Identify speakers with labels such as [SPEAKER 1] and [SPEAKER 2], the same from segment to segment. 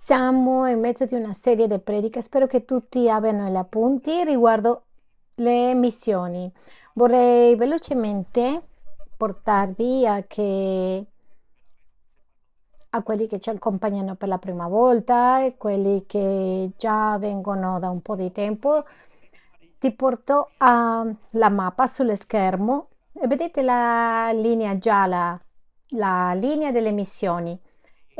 [SPEAKER 1] Siamo in mezzo di una serie di prediche, spero che tutti abbiano gli appunti riguardo le missioni. Vorrei velocemente portarvi a, che, a quelli che ci accompagnano per la prima volta e quelli che già vengono da un po' di tempo. Ti porto alla mappa sullo schermo e vedete la linea gialla, la linea delle missioni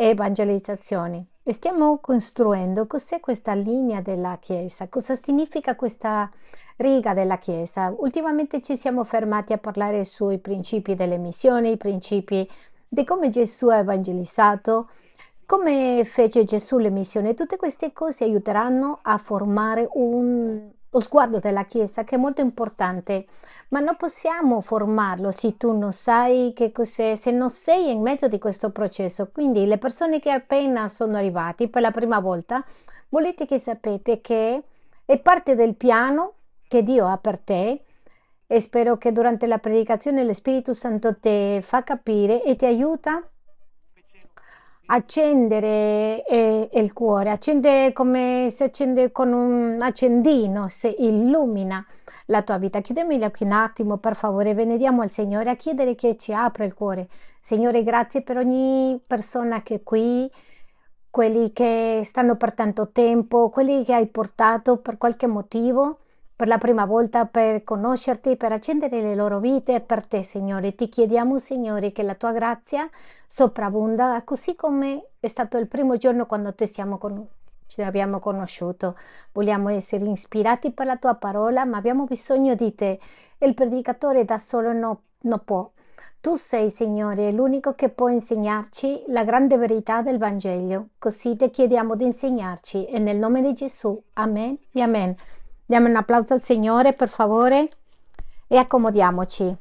[SPEAKER 1] evangelizzazione. E stiamo costruendo cos'è questa linea della Chiesa, cosa significa questa riga della Chiesa. Ultimamente ci siamo fermati a parlare sui principi delle missioni, i principi di come Gesù ha evangelizzato, come fece Gesù le missioni. Tutte queste cose aiuteranno a formare un, lo sguardo della Chiesa che è molto importante, ma non possiamo formarlo se tu non sai che cos'è, se non sei in mezzo di questo processo. Quindi le persone che appena sono arrivati per la prima volta, volete che sapete che è parte del piano che Dio ha per te e spero che durante la predicazione lo Spirito Santo ti fa capire e ti aiuta accendere eh, il cuore, accende come si accende con un accendino, se illumina la tua vita. Chiudiamo gli occhi un attimo, per favore, venediamo al Signore a chiedere che ci apra il cuore. Signore, grazie per ogni persona che è qui, quelli che stanno per tanto tempo, quelli che hai portato per qualche motivo per la prima volta per conoscerti, per accendere le loro vite per te, Signore. Ti chiediamo, Signore, che la tua grazia sopravvunda, così come è stato il primo giorno quando te siamo con... ci abbiamo conosciuto. Vogliamo essere ispirati per la tua parola, ma abbiamo bisogno di te. Il predicatore da solo no, non può. Tu sei, Signore, l'unico che può insegnarci la grande verità del Vangelo. Così ti chiediamo di insegnarci. E nel nome di Gesù. Amen e amen. Diamo un applauso al Signore, per favore, e accomodiamoci.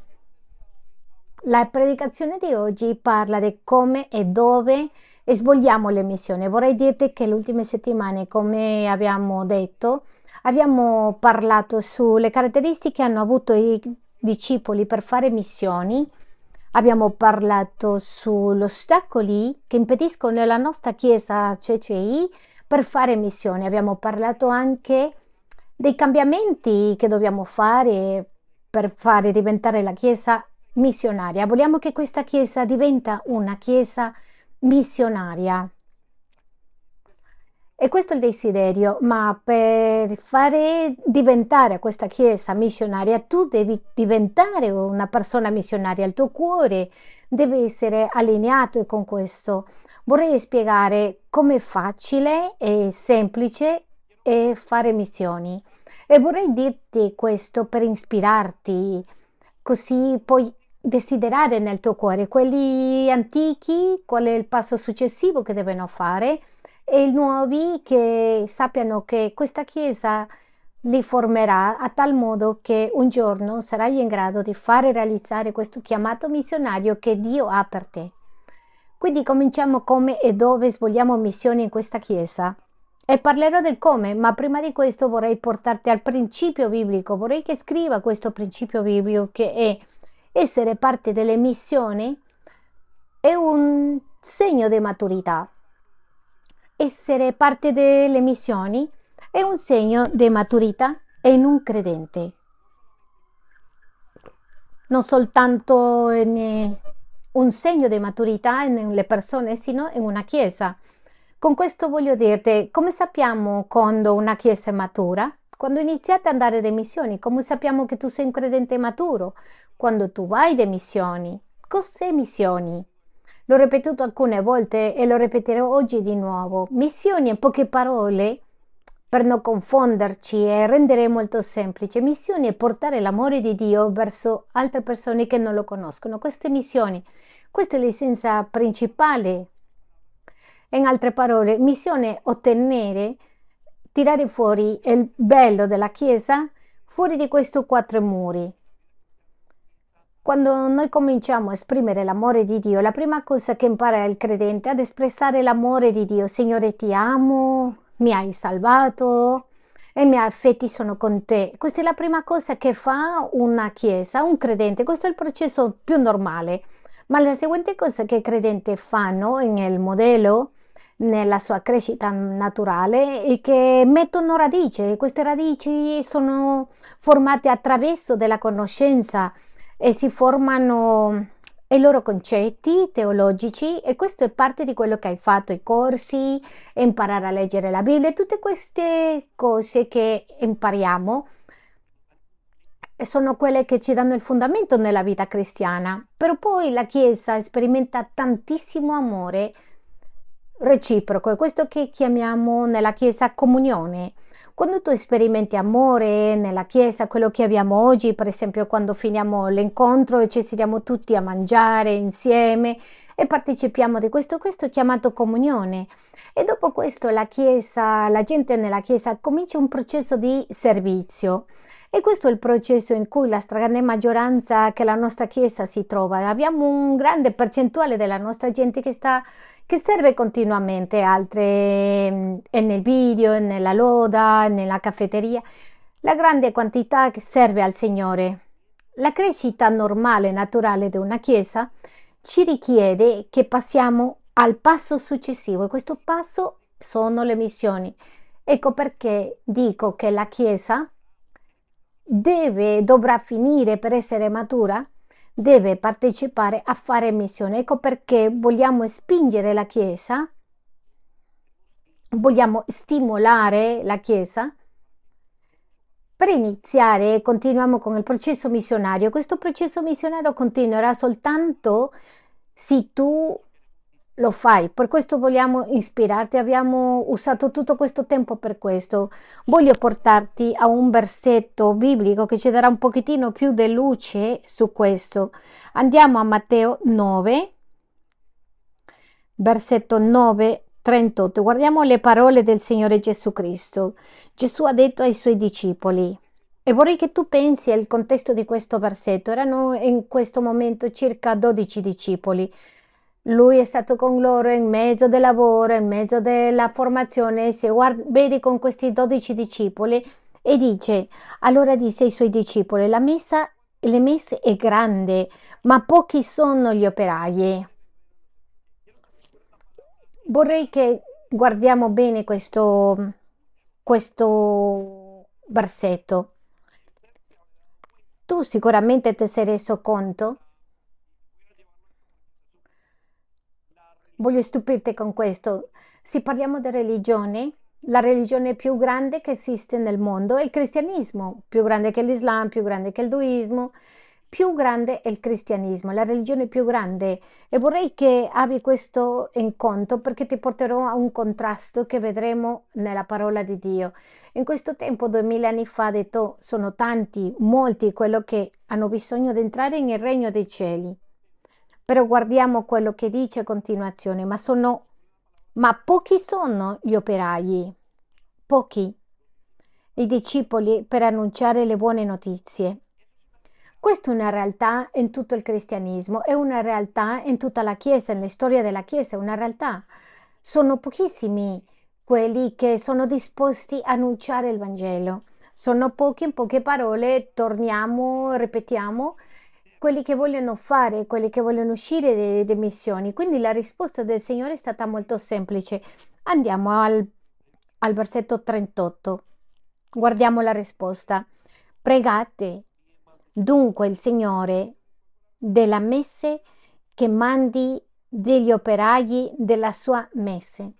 [SPEAKER 1] La predicazione di oggi parla di come e dove svolgiamo le missioni. Vorrei dirti che le ultime settimane, come abbiamo detto, abbiamo parlato sulle caratteristiche che hanno avuto i discepoli per fare missioni. Abbiamo parlato sugli ostacoli che impediscono alla nostra chiesa CCI per fare missioni. Abbiamo parlato anche dei cambiamenti che dobbiamo fare per fare diventare la Chiesa missionaria. Vogliamo che questa Chiesa diventa una Chiesa missionaria. E questo è il desiderio, ma per fare diventare questa Chiesa missionaria tu devi diventare una persona missionaria, il tuo cuore deve essere allineato con questo. Vorrei spiegare come facile e semplice e fare missioni. E vorrei dirti questo per ispirarti, così puoi desiderare nel tuo cuore quelli antichi, qual è il passo successivo che devono fare e i nuovi che sappiano che questa Chiesa li formerà a tal modo che un giorno sarai in grado di fare realizzare questo chiamato missionario che Dio ha per te. Quindi cominciamo come e dove svolgiamo missioni in questa Chiesa. E parlerò del come, ma prima di questo vorrei portarti al principio biblico, vorrei che scriva questo principio biblico che è essere parte delle missioni è un segno di maturità. Essere parte delle missioni è un segno di maturità in un credente. Non soltanto un segno di maturità nelle persone, sino in una chiesa. Con questo voglio dirti, come sappiamo quando una chiesa è matura? Quando iniziate ad andare alle missioni, come sappiamo che tu sei un credente maturo? Quando tu vai alle missioni. Cos'è missioni? L'ho ripetuto alcune volte e lo ripeterò oggi di nuovo. Missioni in poche parole, per non confonderci e rendere molto semplice, missioni è portare l'amore di Dio verso altre persone che non lo conoscono. Queste missioni, questa è l'essenza principale in altre parole, missione ottenere, tirare fuori il bello della Chiesa fuori di questi quattro muri. Quando noi cominciamo a esprimere l'amore di Dio, la prima cosa che impara il credente è ad espressare l'amore di Dio. Signore, ti amo, mi hai salvato e i miei affetti sono con te. Questa è la prima cosa che fa una chiesa, un credente. Questo è il processo più normale. Ma la seguente cosa che i credenti fanno nel modello nella sua crescita naturale e che mettono radici. Queste radici sono formate attraverso della conoscenza e si formano i loro concetti teologici e questo è parte di quello che hai fatto, i corsi, imparare a leggere la Bibbia, tutte queste cose che impariamo sono quelle che ci danno il fondamento nella vita cristiana, però poi la Chiesa sperimenta tantissimo amore reciproco, è questo che chiamiamo nella Chiesa comunione. Quando tu sperimenti amore nella Chiesa, quello che abbiamo oggi, per esempio quando finiamo l'incontro e ci sediamo tutti a mangiare insieme e partecipiamo di questo, questo è chiamato comunione. E dopo questo la Chiesa, la gente nella Chiesa comincia un processo di servizio. E questo è il processo in cui la stragrande maggioranza che la nostra Chiesa si trova. Abbiamo un grande percentuale della nostra gente che sta che serve continuamente, altre mm, è nel video, nella loda, nella caffetteria, la grande quantità che serve al Signore. La crescita normale, naturale di una Chiesa ci richiede che passiamo al passo successivo e questo passo sono le missioni. Ecco perché dico che la Chiesa deve, dovrà finire per essere matura deve partecipare a fare missione. Ecco perché vogliamo spingere la Chiesa, vogliamo stimolare la Chiesa per iniziare, continuiamo con il processo missionario. Questo processo missionario continuerà soltanto se tu lo fai. Per questo vogliamo ispirarti, abbiamo usato tutto questo tempo per questo. Voglio portarti a un versetto biblico che ci darà un pochettino più di luce su questo. Andiamo a Matteo 9, versetto 9. 38. Guardiamo le parole del Signore Gesù Cristo. Gesù ha detto ai suoi discepoli, e vorrei che tu pensi al contesto di questo versetto. Erano in questo momento circa 12 discepoli. Lui è stato con loro in mezzo del lavoro, in mezzo della formazione, si guarda, vede con questi dodici discepoli e dice, allora disse ai suoi discepoli, la messa, le messe è grande, ma pochi sono gli operai. Vorrei che guardiamo bene questo, questo versetto. Tu sicuramente ti sei reso conto Voglio stupirti con questo. Se parliamo di religione, la religione più grande che esiste nel mondo è il cristianesimo, più grande che l'Islam, più grande che il duismo, più grande è il cristianesimo, la religione più grande. E vorrei che abbi questo in conto perché ti porterò a un contrasto che vedremo nella parola di Dio. In questo tempo, duemila anni fa, detto, sono tanti, molti, quello che hanno bisogno di entrare nel regno dei cieli. Però guardiamo quello che dice a continuazione, ma sono ma pochi sono gli operai, pochi i discepoli per annunciare le buone notizie. Questa è una realtà in tutto il cristianesimo, è una realtà in tutta la Chiesa, nella storia della Chiesa, è una realtà. Sono pochissimi quelli che sono disposti a annunciare il Vangelo. Sono pochi, in poche parole, torniamo, ripetiamo, quelli che vogliono fare, quelli che vogliono uscire dalle missioni. Quindi la risposta del Signore è stata molto semplice. Andiamo al, al versetto 38. Guardiamo la risposta. Pregate dunque il Signore della messe che mandi degli operai della sua messe.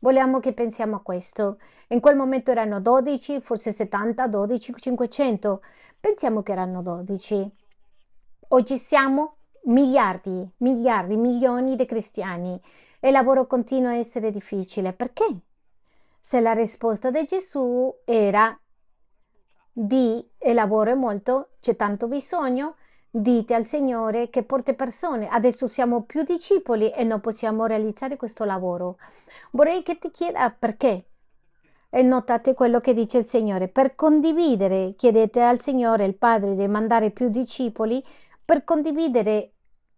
[SPEAKER 1] Vogliamo che pensiamo a questo. In quel momento erano 12, forse 70, 12, 500. Pensiamo che erano 12. Oggi siamo miliardi, miliardi, milioni di cristiani e il lavoro continua a essere difficile. Perché? Se la risposta di Gesù era di e lavoro è molto, c'è tanto bisogno, dite al Signore che porte persone. Adesso siamo più discepoli e non possiamo realizzare questo lavoro. Vorrei che ti chieda perché. E notate quello che dice il Signore. Per condividere, chiedete al Signore, il Padre, di mandare più discepoli per condividere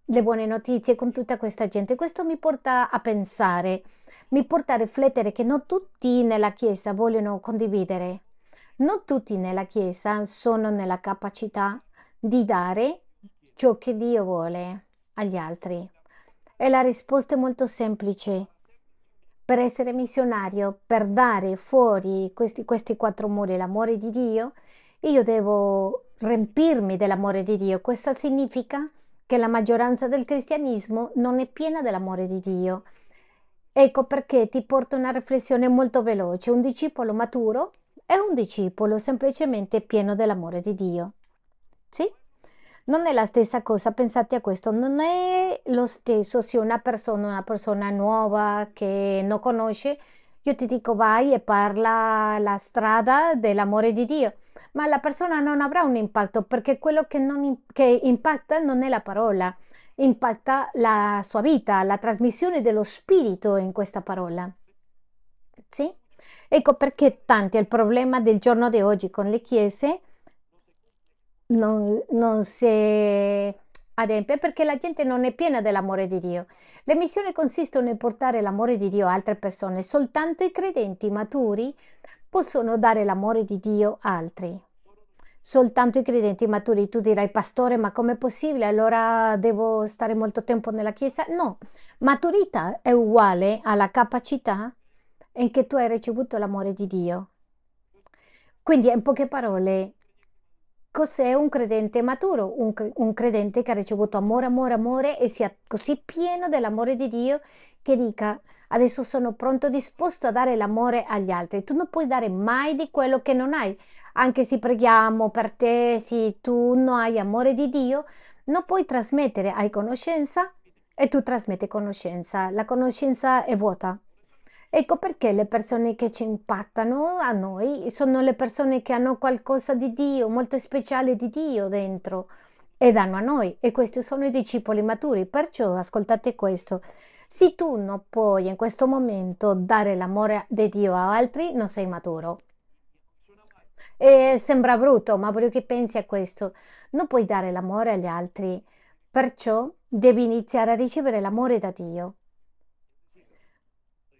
[SPEAKER 1] le buone notizie con tutta questa gente. Questo mi porta a pensare, mi porta a riflettere che non tutti nella Chiesa vogliono condividere, non tutti nella Chiesa sono nella capacità di dare ciò che Dio vuole agli altri. E la risposta è molto semplice. per essere missionario, per dare fuori questi, questi quattro muri l'amore di Dio, io devo riempirmi dell'amore di Dio. Questo significa che la maggioranza del cristianesimo non è piena dell'amore di Dio. Ecco perché ti porto una riflessione molto veloce. Un discepolo maturo è un discepolo semplicemente pieno dell'amore di Dio. Sì? Non è la stessa cosa, pensate a questo, non è lo stesso se una persona, una persona nuova che non conosce, io ti dico vai e parla la strada dell'amore di Dio, ma la persona non avrà un impatto perché quello che, non, che impatta non è la parola, impatta la sua vita, la trasmissione dello spirito in questa parola. Sì? Ecco perché tanti il problema del giorno di oggi con le chiese non, non si adempie perché la gente non è piena dell'amore di Dio. Le missioni consistono nel portare l'amore di Dio a altre persone. Soltanto i credenti maturi possono dare l'amore di Dio a altri. Soltanto i credenti maturi. Tu dirai, pastore, ma com'è possibile? Allora devo stare molto tempo nella chiesa? No, maturità è uguale alla capacità in che tu hai ricevuto l'amore di Dio. Quindi, in poche parole, Cos'è un credente maturo? Un, un, credente che ha ricevuto amore, amore, amore e sia così pieno dell'amore di Dio che dica adesso sono pronto, disposto a dare l'amore agli altri. Tu non puoi dare mai di quello che non hai. Anche se preghiamo per te, se tu non hai amore di Dio, non puoi trasmettere, hai conoscenza e tu trasmetti conoscenza. La conoscenza è vuota. Ecco perché le persone che ci impattano a noi sono le persone che hanno qualcosa di Dio, molto speciale di Dio dentro e danno a noi e questi sono i discepoli maturi. Perciò ascoltate questo. Se tu non puoi in questo momento dare l'amore di Dio a altri, non sei maturo. E sembra brutto, ma voglio che pensi a questo. Non puoi dare l'amore agli altri, perciò devi iniziare a ricevere l'amore da Dio.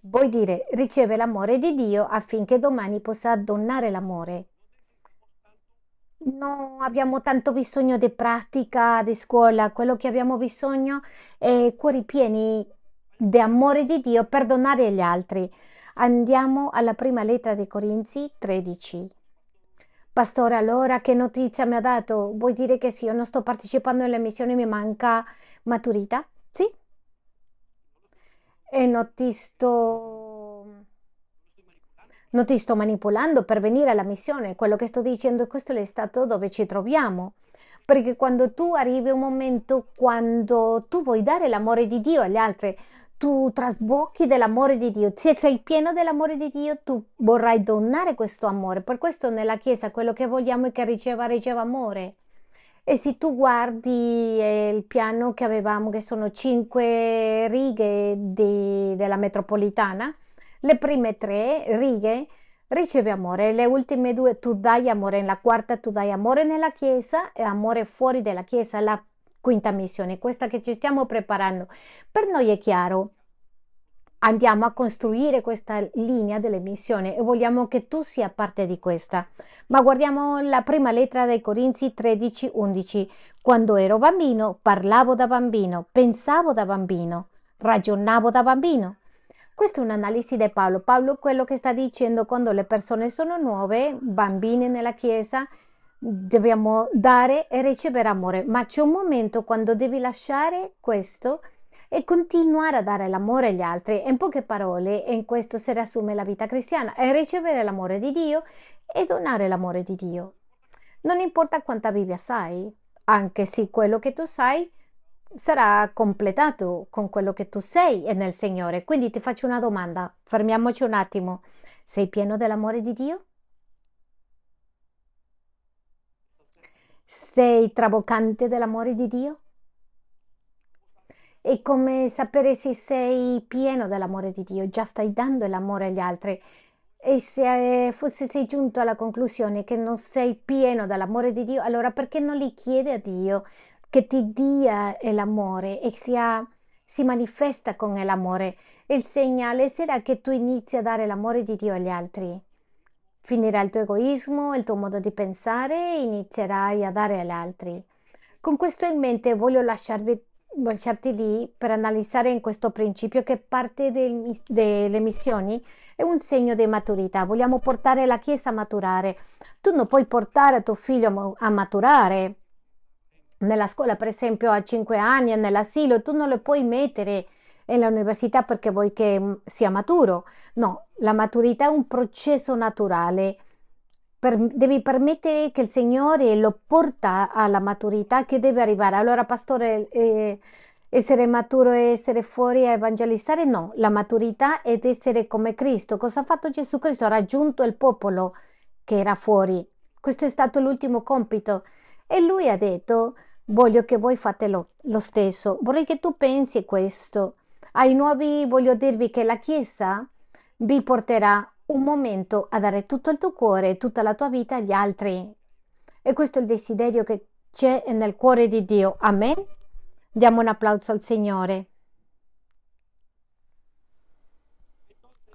[SPEAKER 1] Vuol dire riceve l'amore di Dio affinché domani possa donare l'amore. Non abbiamo tanto bisogno di pratica, di scuola, quello che abbiamo bisogno è cuori pieni di amore di Dio per donare agli altri. Andiamo alla prima lettera dei Corinzi 13. Pastore, allora che notizia mi ha dato? Vuoi dire che se io non sto partecipando alle missioni mi manca maturità? Sì, e non ti sto, non ti sto manipolando per venire alla missione. Quello che sto dicendo, questo è stato dove ci troviamo. Perché quando tu arrivi un momento, quando tu vuoi dare l'amore di Dio agli altri, tu trasbocchi dell'amore di Dio, se sei pieno dell'amore di Dio, tu vorrai donare questo amore. Per questo nella Chiesa quello che vogliamo è che riceva, riceva amore. E se tu guardi eh, il piano che avevamo, che sono cinque righe di, della metropolitana, le prime tre righe riceve amore, le ultime due tu dai amore, nella quarta tu dai amore nella chiesa e amore fuori dalla chiesa, la quinta missione, questa che ci stiamo preparando. Per noi è chiaro, andiamo a costruire questa linea delle missioni e vogliamo che tu sia parte di questa. Ma guardiamo la prima lettera dei Corinzi 13, 11. Quando ero bambino, parlavo da bambino, pensavo da bambino, ragionavo da bambino. Questa è un'analisi di Paolo. Paolo quello che sta dicendo quando le persone sono nuove, bambini nella Chiesa, dobbiamo dare e ricevere amore, ma c'è un momento quando devi lasciare questo e continuare a dare l'amore agli altri. In poche parole, in questo si riassume la vita cristiana, è ricevere l'amore di Dio e donare l'amore di Dio. Non importa quanta Bibbia sai, anche se quello che tu sai sarà completato con quello che tu sei e nel Signore. Quindi ti faccio una domanda, fermiamoci un attimo. Sei pieno dell'amore di Dio? Sei traboccante dell'amore di Dio? È come sapere se sei pieno dell'amore di Dio, già stai dando l'amore agli altri. E se eh, fosse sei giunto alla conclusione che non sei pieno dell'amore di Dio, allora perché non gli chiedi a Dio che ti dia l'amore e sia, si manifesta con l'amore? Il segnale sarà che tu inizi a dare l'amore di Dio agli altri. Finirà il tuo egoismo, il tuo modo di pensare e inizierai a dare agli altri. Con questo in mente voglio lasciarvi lasciarti lì per analizzare in questo principio che parte del- delle missioni è un segno di maturità. Vogliamo portare la Chiesa a maturare. Tu non puoi portare tuo figlio a ma- a maturare nella scuola, per esempio, a 5 anni, nell'asilo, tu non lo puoi mettere nell'università perché vuoi che mm, sia maturo. No, la maturità è un processo naturale. Per- devi permettere che il Signore lo porta alla maturità che deve arrivare. Allora, pastore, eh, essere maturo e essere fuori a evangelizzare? No, la maturità è essere come Cristo. Cosa ha fatto Gesù Cristo? Ha raggiunto il popolo che era fuori. Questo è stato l'ultimo compito. E lui ha detto, voglio che voi fate lo, lo stesso. Vorrei che tu pensi questo. Ai nuovi voglio dirvi che la Chiesa vi porterà un momento a dare tutto il tuo cuore, tutta la tua vita agli altri. E questo è il desiderio che c'è nel cuore di Dio. Amen. Diamo un applauso al Signore.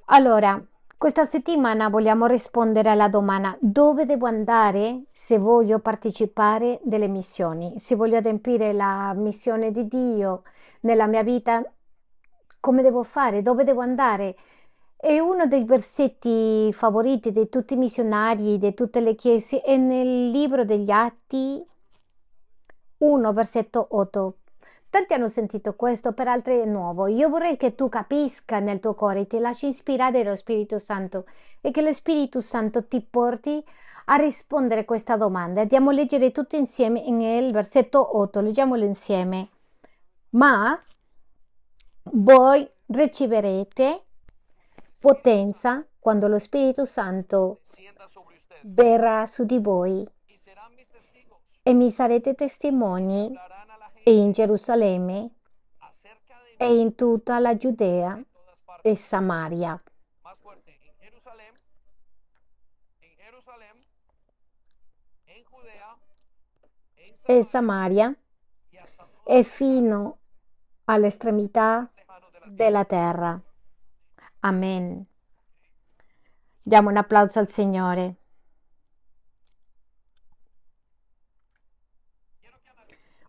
[SPEAKER 1] Allora, questa settimana vogliamo rispondere alla domanda dove devo andare se voglio partecipare delle missioni, se voglio adempiere la missione di Dio nella mia vita, come devo fare, dove devo andare. E uno dei versetti favoriti di tutti i missionari, di tutte le chiese, è nel libro degli Atti 1, versetto 8. Tanti hanno sentito questo, per altri è nuovo. Io vorrei che tu capisca nel tuo cuore, ti lasci ispirare dallo Spirito Santo e che lo Spirito Santo ti porti a rispondere a questa domanda. Andiamo a leggere tutto insieme nel versetto 8, leggiamolo insieme. Ma voi riceverete potenza quando lo Spirito Santo verrà su di voi e mi sarete testimoni in Gerusalemme e in tutta la Giudea e Samaria. E Samaria e fino all'estremità della terra. Amen. Diamo un applauso al Signore.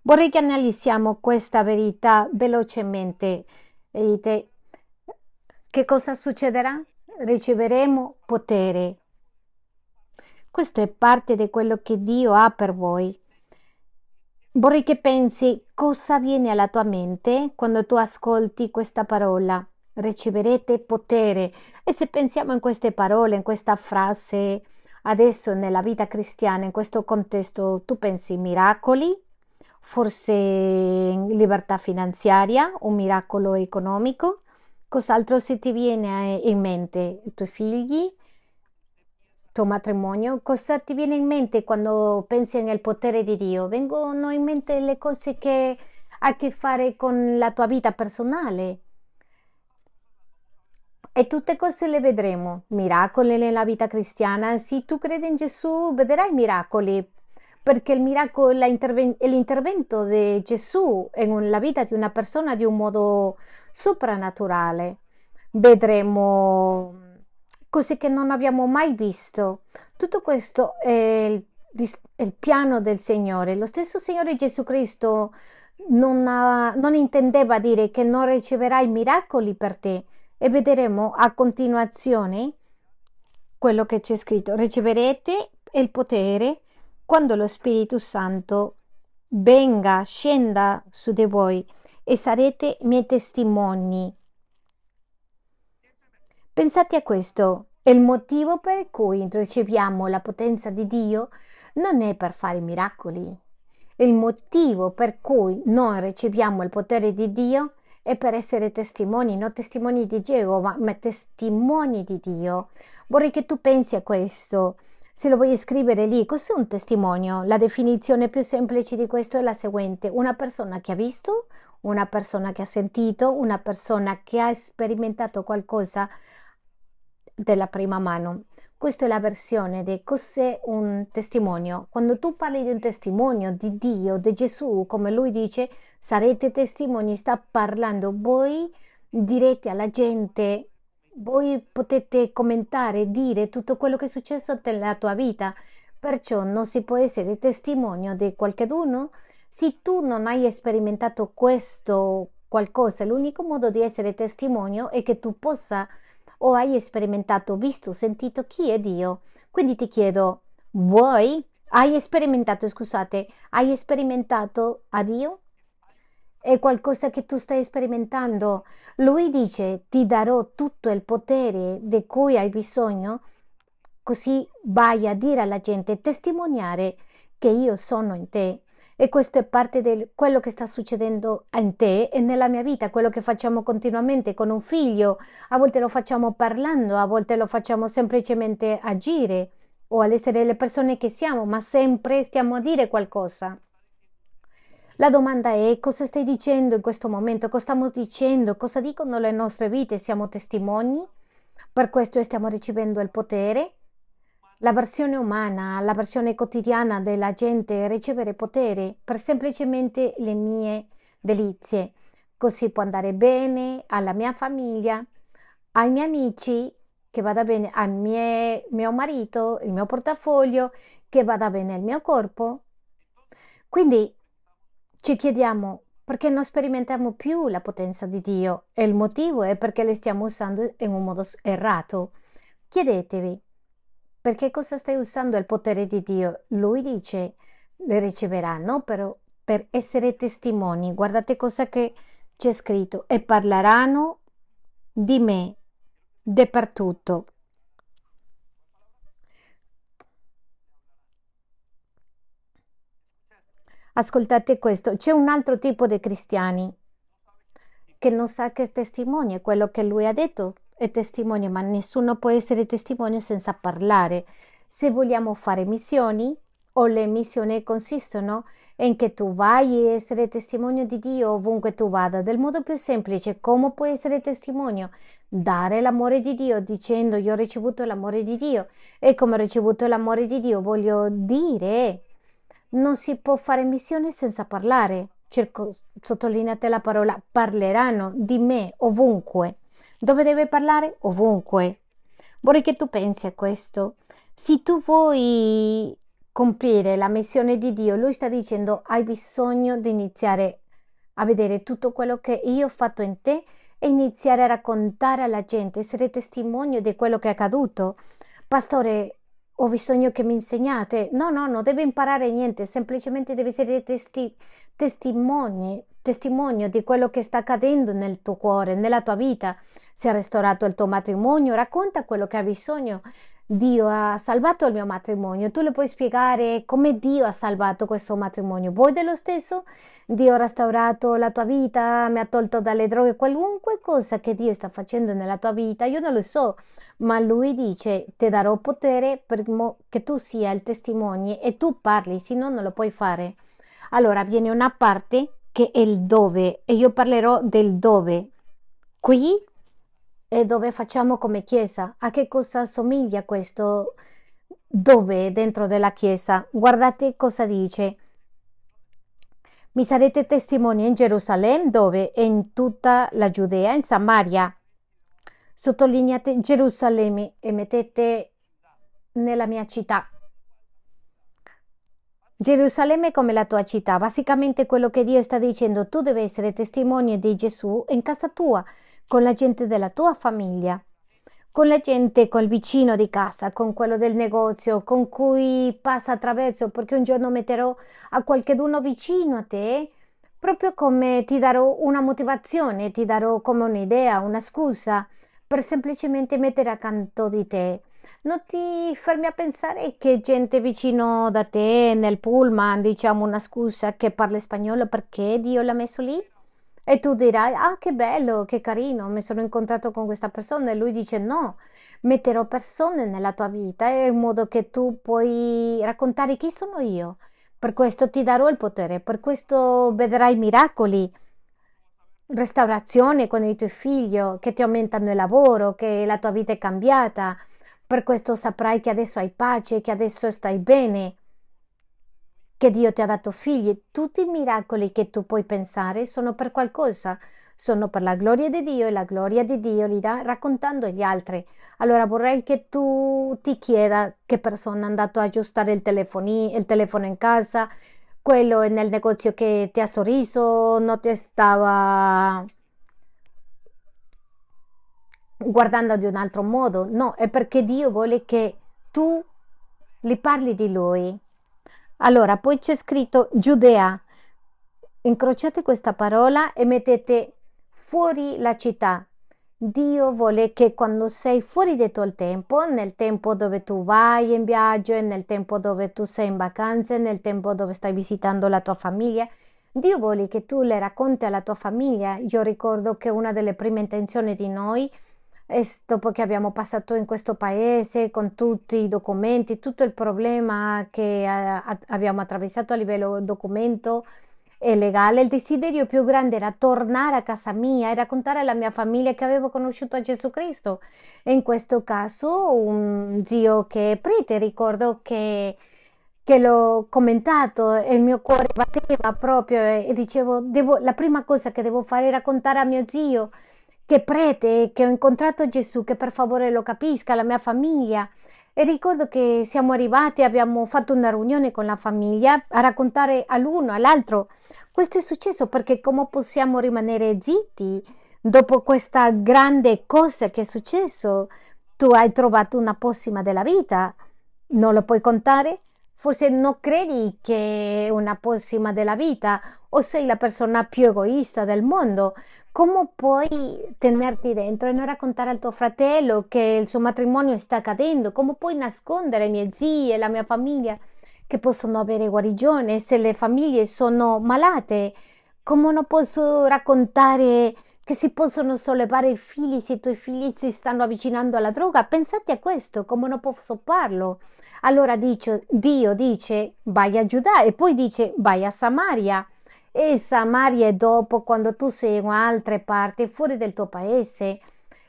[SPEAKER 1] Vorrei che analizziamo questa verità velocemente. Vedete, che cosa succederà? Riceveremo potere. Questo è parte di quello che Dio ha per voi. Vorrei che pensi cosa viene alla tua mente quando tu ascolti questa parola. Riceverete potere. E se pensiamo in queste parole, in questa frase, adesso nella vita cristiana, in questo contesto, tu pensi miracoli, forse libertà finanziaria, un miracolo economico. Cos'altro se ti viene in mente? I tuoi figli, tuo matrimonio? Cosa ti viene in mente quando pensi nel potere di Dio? Vengono in mente le cose che ha a che fare con la tua vita personale. E tutte cose le vedremo, miracoli nella vita cristiana. Se tu credi in Gesù, vedrai miracoli, perché il miracolo è l'intervento di Gesù nella vita di una persona di un modo soprannaturale. Vedremo cose che non abbiamo mai visto. Tutto questo è il, è il piano del Signore. Lo stesso Signore Gesù Cristo non, ha, non intendeva dire che non riceverai miracoli per te e vedremo a continuazione quello che c'è scritto. Riceverete il potere quando lo Spirito Santo venga, scenda su di voi e sarete miei testimoni. Pensate a questo. Il motivo per cui riceviamo la potenza di Dio non è per fare miracoli. Il motivo per cui noi riceviamo il potere di Dio è per essere testimoni, non testimoni di Geova, ma testimoni di Dio. Vorrei che tu pensi a questo. Se lo vuoi scrivere lì, cos'è un testimonio? La definizione più semplice di questo è la seguente. Una persona che ha visto, una persona che ha sentito, una persona che ha sperimentato qualcosa della prima mano. Questa è la versione di cos'è un testimonio. Quando tu parli di un testimonio di Dio, di Gesù, come lui dice, sarete testimoni, sta parlando. Voi direte alla gente, voi potete commentare, dire tutto quello che è successo nella tua vita. Perciò non si può essere testimonio di qualcuno Se tu non hai sperimentato questo qualcosa, l'unico modo di essere testimonio è che tu possa o hai sperimentato, visto, sentito chi è Dio. Quindi ti chiedo, vuoi? Hai sperimentato, scusate, hai sperimentato a Dio? È qualcosa che tu stai sperimentando. Lui dice, ti darò tutto il potere di cui hai bisogno, così vai a dire alla gente, testimoniare che io sono in te. E questo è parte di quello che sta succedendo in te e nella mia vita, quello che facciamo continuamente con un figlio. A volte lo facciamo parlando, a volte lo facciamo semplicemente agire o all'essere le persone che siamo, ma sempre stiamo a dire qualcosa. La domanda è cosa stai dicendo in questo momento, cosa stiamo dicendo, cosa dicono le nostre vite, siamo testimoni, per questo stiamo ricevendo il potere. La versione umana, la versione quotidiana della gente ricevere potere per semplicemente le mie delizie. Così può andare bene alla mia famiglia, ai miei amici, che vada bene al mie, mio marito, il mio portafoglio, che vada bene al mio corpo. Quindi ci chiediamo perché non sperimentiamo più la potenza di Dio e il motivo è perché le stiamo usando in un modo errato. Chiedetevi perché cosa stai usando il potere di Dio? Lui dice le riceveranno però per essere testimoni. Guardate cosa che c'è scritto e parleranno di me dappertutto. Ascoltate questo, c'è un altro tipo di cristiani che non sa che testimonia quello che lui ha detto, è testimonio, ma nessuno può essere testimone senza parlare. Se vogliamo fare missioni, o le missioni consistono in che tu vai a essere testimone di Dio ovunque tu vada, del modo più semplice, come puoi essere testimone? Dare l'amore di Dio dicendo io ho ricevuto l'amore di Dio e come ho ricevuto l'amore di Dio voglio dire non si può fare missione senza parlare. Cerco, sottolineate la parola parleranno di me ovunque. Dove deve parlare? Ovunque. Vorrei che tu pensi a questo. Se tu vuoi compiere la missione di Dio, lui sta dicendo hai bisogno di iniziare a vedere tutto quello che io ho fatto in te e iniziare a raccontare alla gente, essere testimonio di quello che è accaduto. Pastore, ho bisogno che mi insegnate. No, no, non deve imparare niente, semplicemente deve essere testi- testimoni, testimonio di quello che sta accadendo nel tuo cuore, nella tua vita. Se ha restaurato il tuo matrimonio, racconta quello che ha bisogno. Dio ha salvato il mio matrimonio, tu le puoi spiegare come Dio ha salvato questo matrimonio. Vuoi dello stesso? Dio ha restaurato la tua vita, mi ha tolto dalle droghe, qualunque cosa che Dio sta facendo nella tua vita, io non lo so, ma Lui dice ti darò potere perché tu sia il testimone e tu parli, se no non lo puoi fare. Allora viene una parte che è il dove e io parlerò del dove. Qui è dove facciamo come Chiesa. A che cosa somiglia questo dove dentro della Chiesa? Guardate cosa dice. Mi sarete testimoni in Gerusalemme, dove? In tutta la Giudea, in Samaria. Sottolineate Gerusalemme e mettete nella mia città. Gerusalemme come la tua città. Basicamente quello che Dio sta dicendo, tu devi essere testimone di Gesù in casa tua con la gente della tua famiglia, con la gente, col vicino di casa, con quello del negozio, con cui passa attraverso, perché un giorno metterò a qualcheduno vicino a te, proprio come ti darò una motivazione, ti darò come un'idea, una scusa, per semplicemente mettere accanto di te. Non ti fermi a pensare che gente vicino da te nel pullman, diciamo una scusa che parla spagnolo perché Dio l'ha messo lì? E tu dirai, ah, che bello, che carino, mi sono incontrato con questa persona. E lui dice, no, metterò persone nella tua vita in modo che tu puoi raccontare chi sono io. Per questo ti darò il potere, per questo vedrai miracoli, restaurazione con i tuoi figli, che ti aumentano il lavoro, che la tua vita è cambiata. Per questo saprai che adesso hai pace, che adesso stai bene che Dio ti ha dato figli, tutti i miracoli che tu puoi pensare sono per qualcosa, sono per la gloria di Dio e la gloria di Dio li dà raccontando agli altri. Allora vorrei che tu ti chieda che persona è andato a aggiustare il, il telefono in casa, quello nel negozio che ti ha sorriso, non ti stava guardando di un altro modo. No, è perché Dio vuole che tu gli parli di Lui. Allora, poi c'è scritto Giudea. Incrociate questa parola e mettete fuori la città. Dio vuole che quando sei fuori del tuo tempo, nel tempo dove tu vai in viaggio, nel tempo dove tu sei in vacanze, nel tempo dove stai visitando la tua famiglia, Dio vuole che tu le racconti alla tua famiglia. Io ricordo che una delle prime intenzioni di noi dopo che abbiamo passato in questo paese con tutti i documenti, tutto il problema che eh, abbiamo attraversato a livello documento, e legale, il desiderio più grande era tornare a casa mia e raccontare alla mia famiglia che avevo conosciuto Gesù Cristo. In questo caso un zio che è prete, ricordo che, che l'ho commentato e il mio cuore batteva proprio e, dicevo, devo, la prima cosa che devo fare è raccontare a mio zio che è prete, che ho incontrato Gesù, che per favore lo capisca, la mia famiglia. E ricordo che siamo arrivati, abbiamo fatto una riunione con la famiglia a raccontare all'uno, all'altro. Questo è successo perché come possiamo rimanere zitti dopo questa grande cosa che è successo? Tu hai trovato una possima della vita, non lo puoi contare? Forse non credi che è una possima della vita o sei la persona più egoista del mondo come puoi tenerti dentro e non raccontare al tuo fratello che il suo matrimonio sta cadendo? Come puoi nascondere i miei zii e la mia famiglia che possono avere guarigione se le famiglie sono malate? Come non posso raccontare che si possono sollevare i figli se i tuoi figli si stanno avvicinando alla droga? Pensate a questo, come non posso farlo? Allora dice, Dio dice vai a Giuda e poi dice vai a Samaria e Samaria dopo quando tu sei in altre parti, fuori del tuo paese.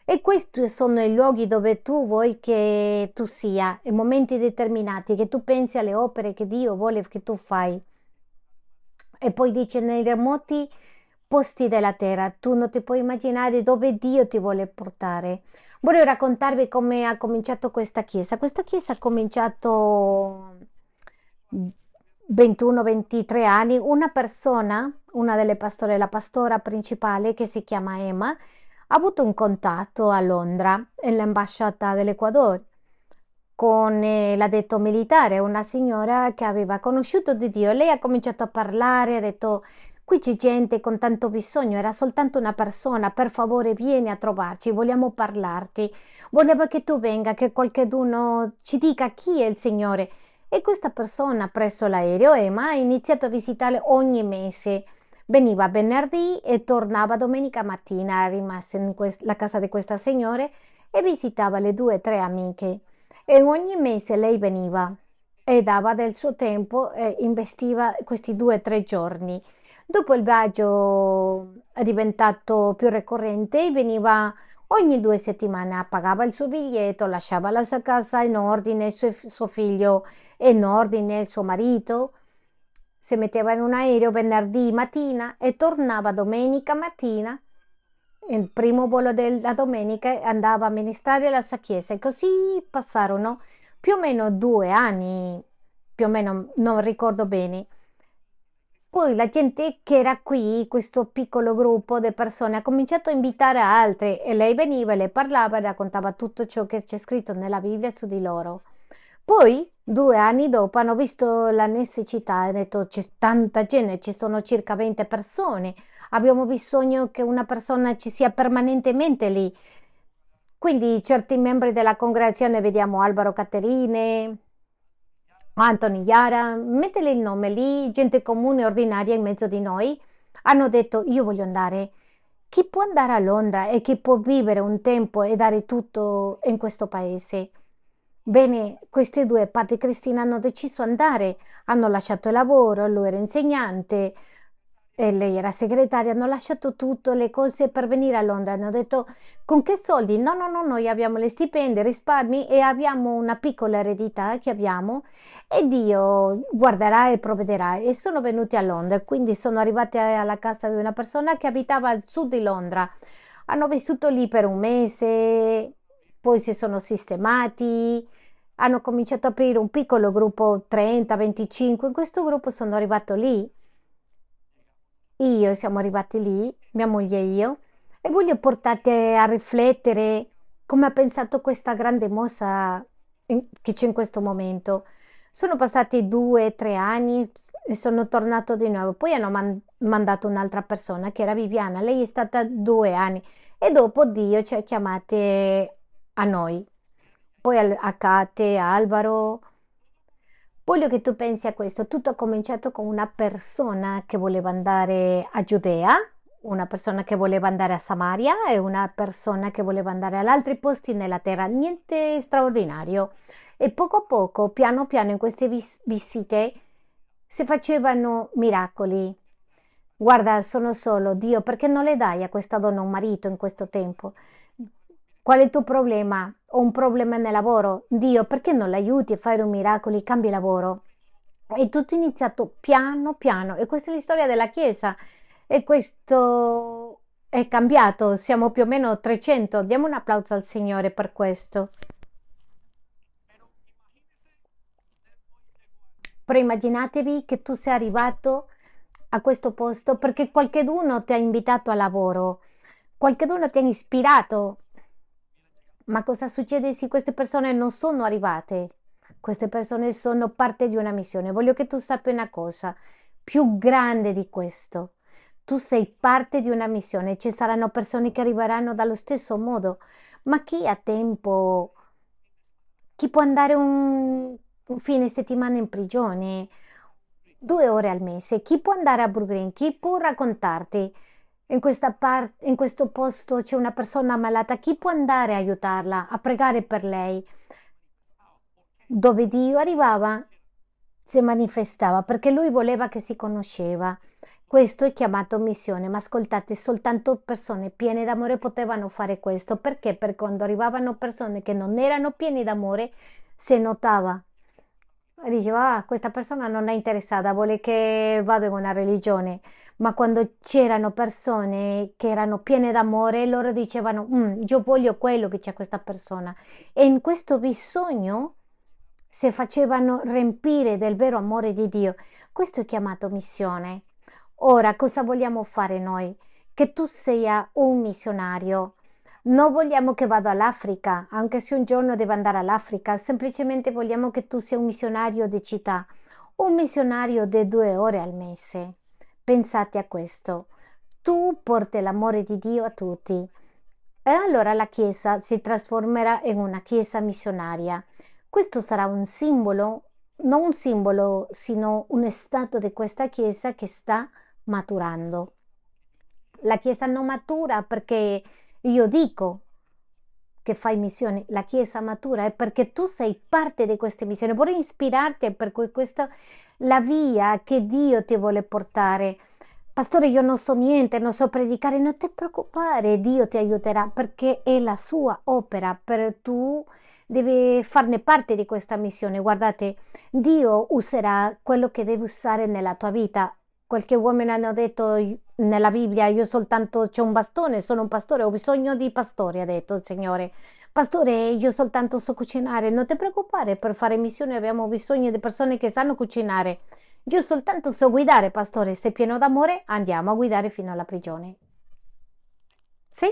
[SPEAKER 1] E questi sono i luoghi dove tu vuoi che tu sia, in momenti determinati, che tu pensi alle opere che Dio vuole che tu fai. E poi dice nei remoti posti della terra, tu non ti puoi immaginare dove Dio ti vuole portare. Voglio raccontarvi come ha cominciato questa chiesa. Questa chiesa ha cominciato 21-23 anni, una persona, una delle pastore, la pastora principale che si chiama Emma, ha avuto un contatto a Londra, nell'ambasciata dell'Ecuador, con eh, l'addetto militare, una signora che aveva conosciuto di Dio. Lei ha cominciato a parlare, ha detto qui c'è gente con tanto bisogno, era soltanto una persona, per favore vieni a trovarci, vogliamo parlarti, vogliamo che tu venga, che qualcuno ci dica chi è il Signore e questa persona presso l'aereo Emma ha iniziato a visitare ogni mese. Veniva venerdì e tornava domenica mattina, rimase nella casa di questa signora e visitava le due o tre amiche. E ogni mese lei veniva e dava del suo tempo e investiva questi due o tre giorni. Dopo il viaggio è diventato più ricorrente, veniva Ogni due settimane pagava il suo biglietto, lasciava la sua casa in ordine, suo, suo figlio in ordine, suo marito. Si metteva in un aereo venerdì mattina e tornava domenica mattina. Il primo volo della domenica andava a ministrare la sua chiesa e così passarono più o meno due anni, più o meno non ricordo bene. Poi la gente che era qui, questo piccolo gruppo di persone, ha cominciato a invitare altre e lei veniva, le parlava e raccontava tutto ciò che c'è scritto nella Bibbia su di loro. Poi, due anni dopo, hanno visto la necessità e detto c'è tanta gente, ci sono circa 20 persone, abbiamo bisogno che una persona ci sia permanentemente lì. Quindi certi membri della congregazione, vediamo Alvaro Caterine, Anthony Yara, mettele il nome lì, gente comune, ordinaria in mezzo di noi, hanno detto io voglio andare. Chi può andare a Londra e chi può vivere un tempo e dare tutto in questo paese? Bene, queste due parti cristiane hanno deciso di andare, hanno lasciato il lavoro, lui era insegnante, e lei era segretaria, hanno lasciato tutto, le cose per venire a Londra, hanno detto con che soldi? No, no, no, noi abbiamo le stipendi, risparmi e abbiamo una piccola eredità che abbiamo e Dio guarderà e provvederà e sono venuti a Londra, quindi sono arrivati alla casa di una persona che abitava al sud di Londra, hanno vissuto lì per un mese, poi si sono sistemati, hanno cominciato a aprire un piccolo gruppo 30, 25. In questo gruppo sono arrivato lì. Io siamo arrivati lì, mia moglie e io, e voglio portarti a riflettere come ha pensato questa grande mossa che c'è in questo momento. Sono passati due, tre anni e sono tornato di nuovo. Poi hanno man- mandato un'altra persona che era Viviana. Lei è stata due anni e dopo Dio ci ha chiamate a noi. Poi a Kate, a Alvaro. Voglio che tu pensi a questo. Tutto ha cominciato con una persona che voleva andare a Giudea, una persona che voleva andare a Samaria e una persona che voleva andare ad altri posti nella terra. Niente straordinario. E poco a poco, piano piano, in queste vis- visite si facevano miracoli. Guarda, sono solo, Dio, perché non le dai a questa donna un marito in questo tempo? Qual è il tuo problema? Ho un problema nel lavoro. Dio, perché non l'aiuti a fare un miracolo e cambi lavoro? E tutto è iniziato piano piano. E questa è la storia della Chiesa. E questo è cambiato. Siamo più o meno 300. Diamo un applauso al Signore per questo. Però immaginatevi che tu sei arrivato a questo posto perché qualcuno ti ha invitato a lavoro, qualcuno ti ha ispirato. Ma cosa succede se queste persone non sono arrivate? Queste persone sono parte di una missione. Voglio che tu sappia una cosa più grande di questo. Tu sei parte di una missione, ci saranno persone che arriveranno dallo stesso modo, ma chi ha tempo? Chi può andare un un fine settimana in prigione, due ore al mese. Chi può andare a Brooklyn? Chi può raccontarti? In, par- in questo posto c'è una persona malata, chi può andare a aiutarla, a pregare per lei? Dove Dio arrivava, si manifestava perché lui voleva che si conosceva. Questo è chiamato missione, ma ascoltate, soltanto persone piene d'amore potevano fare questo. Perché? Perché quando arrivavano persone che non erano piene d'amore, si notava diceva, ah, questa persona non è interessata, vuole che vado in una religione. Ma quando c'erano persone che erano piene d'amore, loro dicevano, mm, io voglio quello che c'è questa persona. E in questo bisogno si facevano riempire del vero amore di Dio. Questo è chiamato missione. Ora, cosa vogliamo fare noi? Che tu sia un missionario non vogliamo che vada all'Africa, anche se un giorno deve andare all'Africa, semplicemente vogliamo che tu sia un missionario di città, un missionario di due ore al mese. Pensate a questo. Tu porti l'amore di Dio a tutti. E allora la Chiesa si trasformerà in una Chiesa missionaria. Questo sarà un simbolo, non un simbolo, sino un stato di questa Chiesa che sta maturando. La Chiesa non matura perché io dico che fai missioni, la Chiesa matura è perché tu sei parte di queste missioni. Vorrei ispirarti per cui questa la via che Dio ti vuole portare. Pastore, io non so niente, non so predicare, non ti preoccupare, Dio ti aiuterà perché è la sua opera, per tu devi farne parte di questa missione. Guardate, Dio userà quello che deve usare nella tua vita. Qualche uomo hanno detto nella Bibbia io soltanto c'ho un bastone, sono un pastore, ho bisogno di pastori, ha detto il Signore. Pastore, io soltanto so cucinare, non ti preoccupare, per fare missione abbiamo bisogno di persone che sanno cucinare. Io soltanto so guidare, pastore, sei pieno d'amore, andiamo a guidare fino alla prigione. Sì?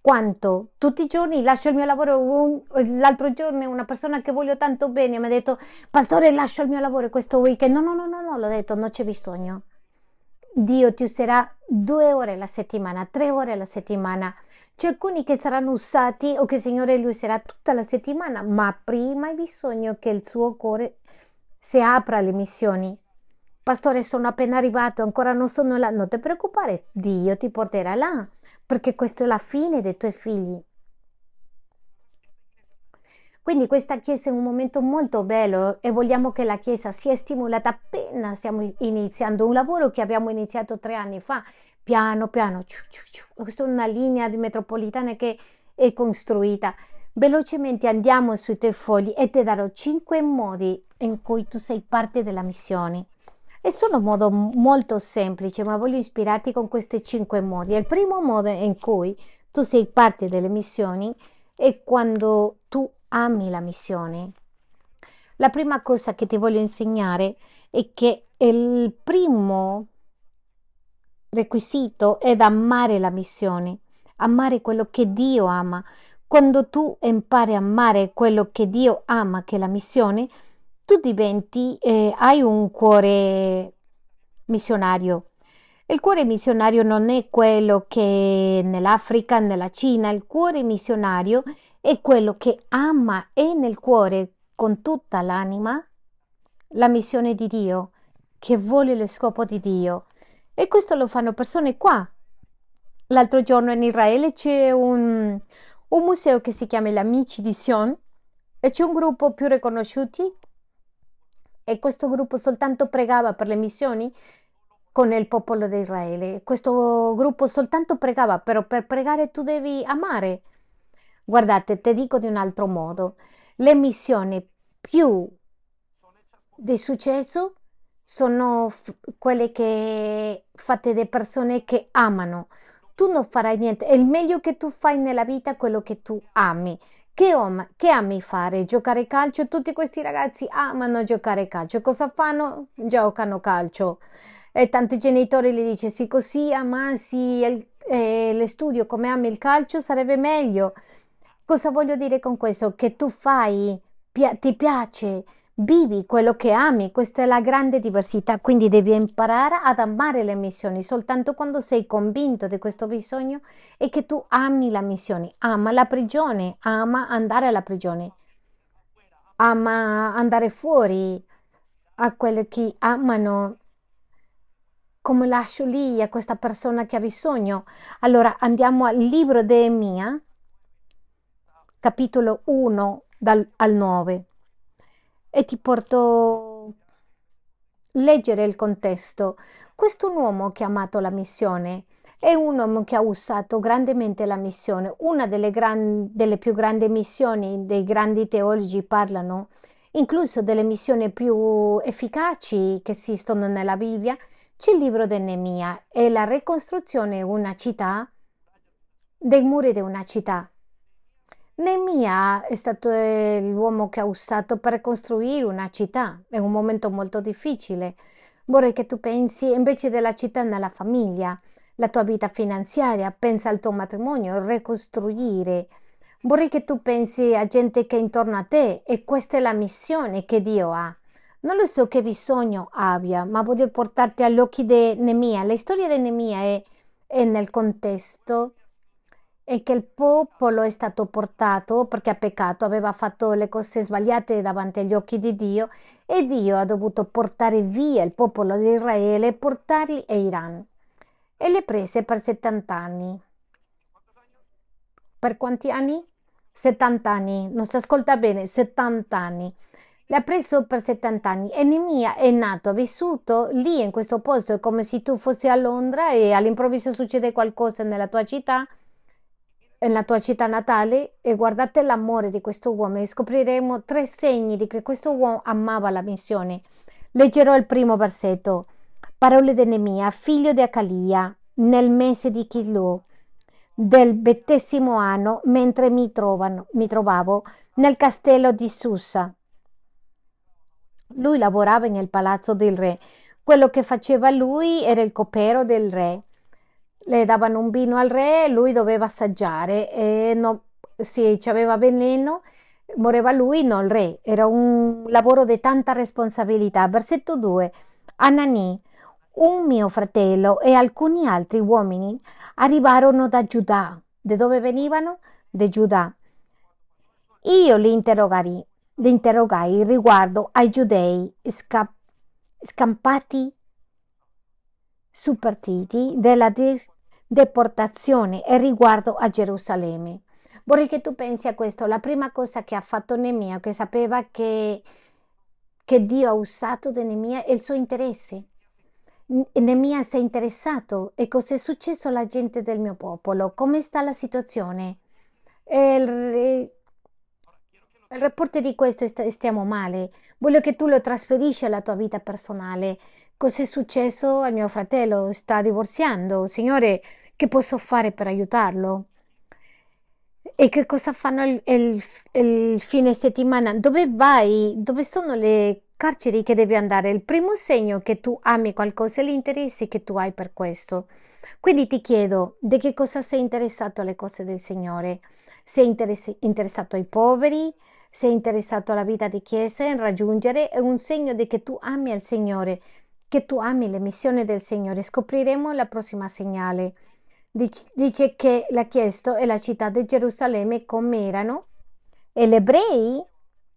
[SPEAKER 1] Quanto? Tutti i giorni lascio il mio lavoro. Un, l'altro giorno una persona che voglio tanto bene mi ha detto, pastore, lascio il mio lavoro questo weekend. No, no, no, no, no, l'ho detto, non c'è bisogno. Dio ti userà due ore alla settimana, tre ore alla settimana. C'è alcuni che saranno usati o che il Signore li userà tutta la settimana, ma prima hai bisogno che il suo cuore si apra alle missioni. Pastore, sono appena arrivato, ancora non sono là. Non ti preoccupare, Dio ti porterà là, perché questa è la fine dei tuoi figli. Quindi questa Chiesa è un momento molto bello e vogliamo che la Chiesa sia stimolata appena stiamo iniziando un lavoro che abbiamo iniziato tre anni fa, piano piano. Ciu, ciu, ciu. Questa è una linea di metropolitana che è costruita. Velocemente andiamo sui tuoi fogli e ti darò cinque modi in cui tu sei parte della missione. E sono modo molto semplice, ma voglio ispirarti con questi cinque modi. Il primo modo in cui tu sei parte delle missioni è quando tu ami la missione. La prima cosa che ti voglio insegnare è che il primo requisito è amare la missione, amare quello che Dio ama. Quando tu impari a amare quello che Dio ama, che è la missione, tu diventi, eh, hai un cuore missionario. Il cuore missionario non è quello che nell'Africa, nella Cina, il cuore missionario è quello che ama e nel cuore con tutta l'anima la missione di Dio, che vuole lo scopo di Dio. E questo lo fanno persone qua. L'altro giorno in Israele c'è un, un museo che si chiama Gli Amici di Sion e c'è un gruppo più riconosciuti e questo gruppo soltanto pregava per le missioni con il popolo di Israele. Questo gruppo soltanto pregava, però per pregare tu devi amare. Guardate, ti dico di un altro modo, le missioni più di successo sono f- quelle che fate da persone che amano. Tu non farai niente, è il meglio che tu fai nella vita quello che tu ami. Che, om- che ami fare? Giocare calcio? Tutti questi ragazzi amano giocare calcio. Cosa fanno? Giocano calcio. E tanti genitori gli dicono sì così amassi il, eh, studio come ami il calcio sarebbe meglio. Cosa voglio dire con questo? Che tu fai, pi- ti piace, Vivi quello che ami, questa è la grande diversità, quindi devi imparare ad amare le missioni. Soltanto quando sei convinto di questo bisogno e che tu ami la missione, ama la prigione, ama andare alla prigione, ama andare fuori a quelli che amano. Come lascio lì a questa persona che ha bisogno. Allora andiamo al libro di Emia, capitolo 1 dal, al 9 e ti porto a leggere il contesto. Questo uomo che ha amato la missione, è un uomo che ha usato grandemente la missione. Una delle, gran, delle più grandi missioni, dei grandi teologi parlano, incluso delle missioni più efficaci che esistono nella Bibbia, c'è il libro di Nemia e la ricostruzione una città, dei muri di una città. Nemia è stato eh, l'uomo che ha usato per costruire una città, è un momento molto difficile. Vorrei che tu pensi invece della città nella famiglia, la tua vita finanziaria, pensa al tuo matrimonio, ricostruire. Vorrei che tu pensi a gente che è intorno a te e questa è la missione che Dio ha. Non lo so che bisogno abbia, ma voglio portarti agli occhi di Nemia. La storia di Nemia è, è nel contesto e che il popolo è stato portato perché ha peccato, aveva fatto le cose sbagliate davanti agli occhi di Dio e Dio ha dovuto portare via il popolo di Israele portarli a Iran. E le prese per 70 anni. Per quanti anni? 70 anni, non si ascolta bene, 70 anni. Le ha preso per 70 anni e Nemia è nato, ha vissuto lì in questo posto, è come se tu fossi a Londra e all'improvviso succede qualcosa nella tua città nella tua città natale e guardate l'amore di questo uomo e scopriremo tre segni di che questo uomo amava la missione. Leggerò il primo versetto. Parole di Nemia, figlio di Acalia, nel mese di Chislu, del ventesimo anno, mentre mi, trovano, mi trovavo nel castello di Susa. Lui lavorava nel palazzo del re. Quello che faceva lui era il copero del re le davano un vino al re, lui doveva assaggiare e no, se aveva veleno moreva lui, non il re. Era un lavoro di tanta responsabilità. Versetto 2. Anani, un mio fratello e alcuni altri uomini arrivarono da Giuda. Da dove venivano? Da Giuda. Io li interrogai, li interrogai riguardo ai giudei sca- scampati su partiti della deportazione e riguardo a Gerusalemme. Vorrei che tu pensi a questo. La prima cosa che ha fatto Nemia, che sapeva che, che Dio ha usato di Nemia, è il suo interesse. Nemia si è interessato e cosa è successo alla gente del mio popolo? Come sta la situazione? Il, il rapporto di questo stiamo male. Voglio che tu lo trasferisci alla tua vita personale. Cos'è successo al mio fratello? Sta divorziando. Signore, che posso fare per aiutarlo? E che cosa fanno il, il- il fine settimana? Dove vai? Dove sono le carceri che devi andare? Il primo segno che tu ami qualcosa è l'interesse che tu hai per questo. Quindi ti chiedo, di che cosa sei interessato alle cose del Signore? Sei interess- interessato ai poveri? Sei interessato alla vita di chiesa, in raggiungere? È un segno di che tu ami il Signore, che tu ami le missioni del Signore. Scopriremo la prossima segnale. Dic- Dice che l'ha chiesto e la città di Gerusalemme come erano e gli ebrei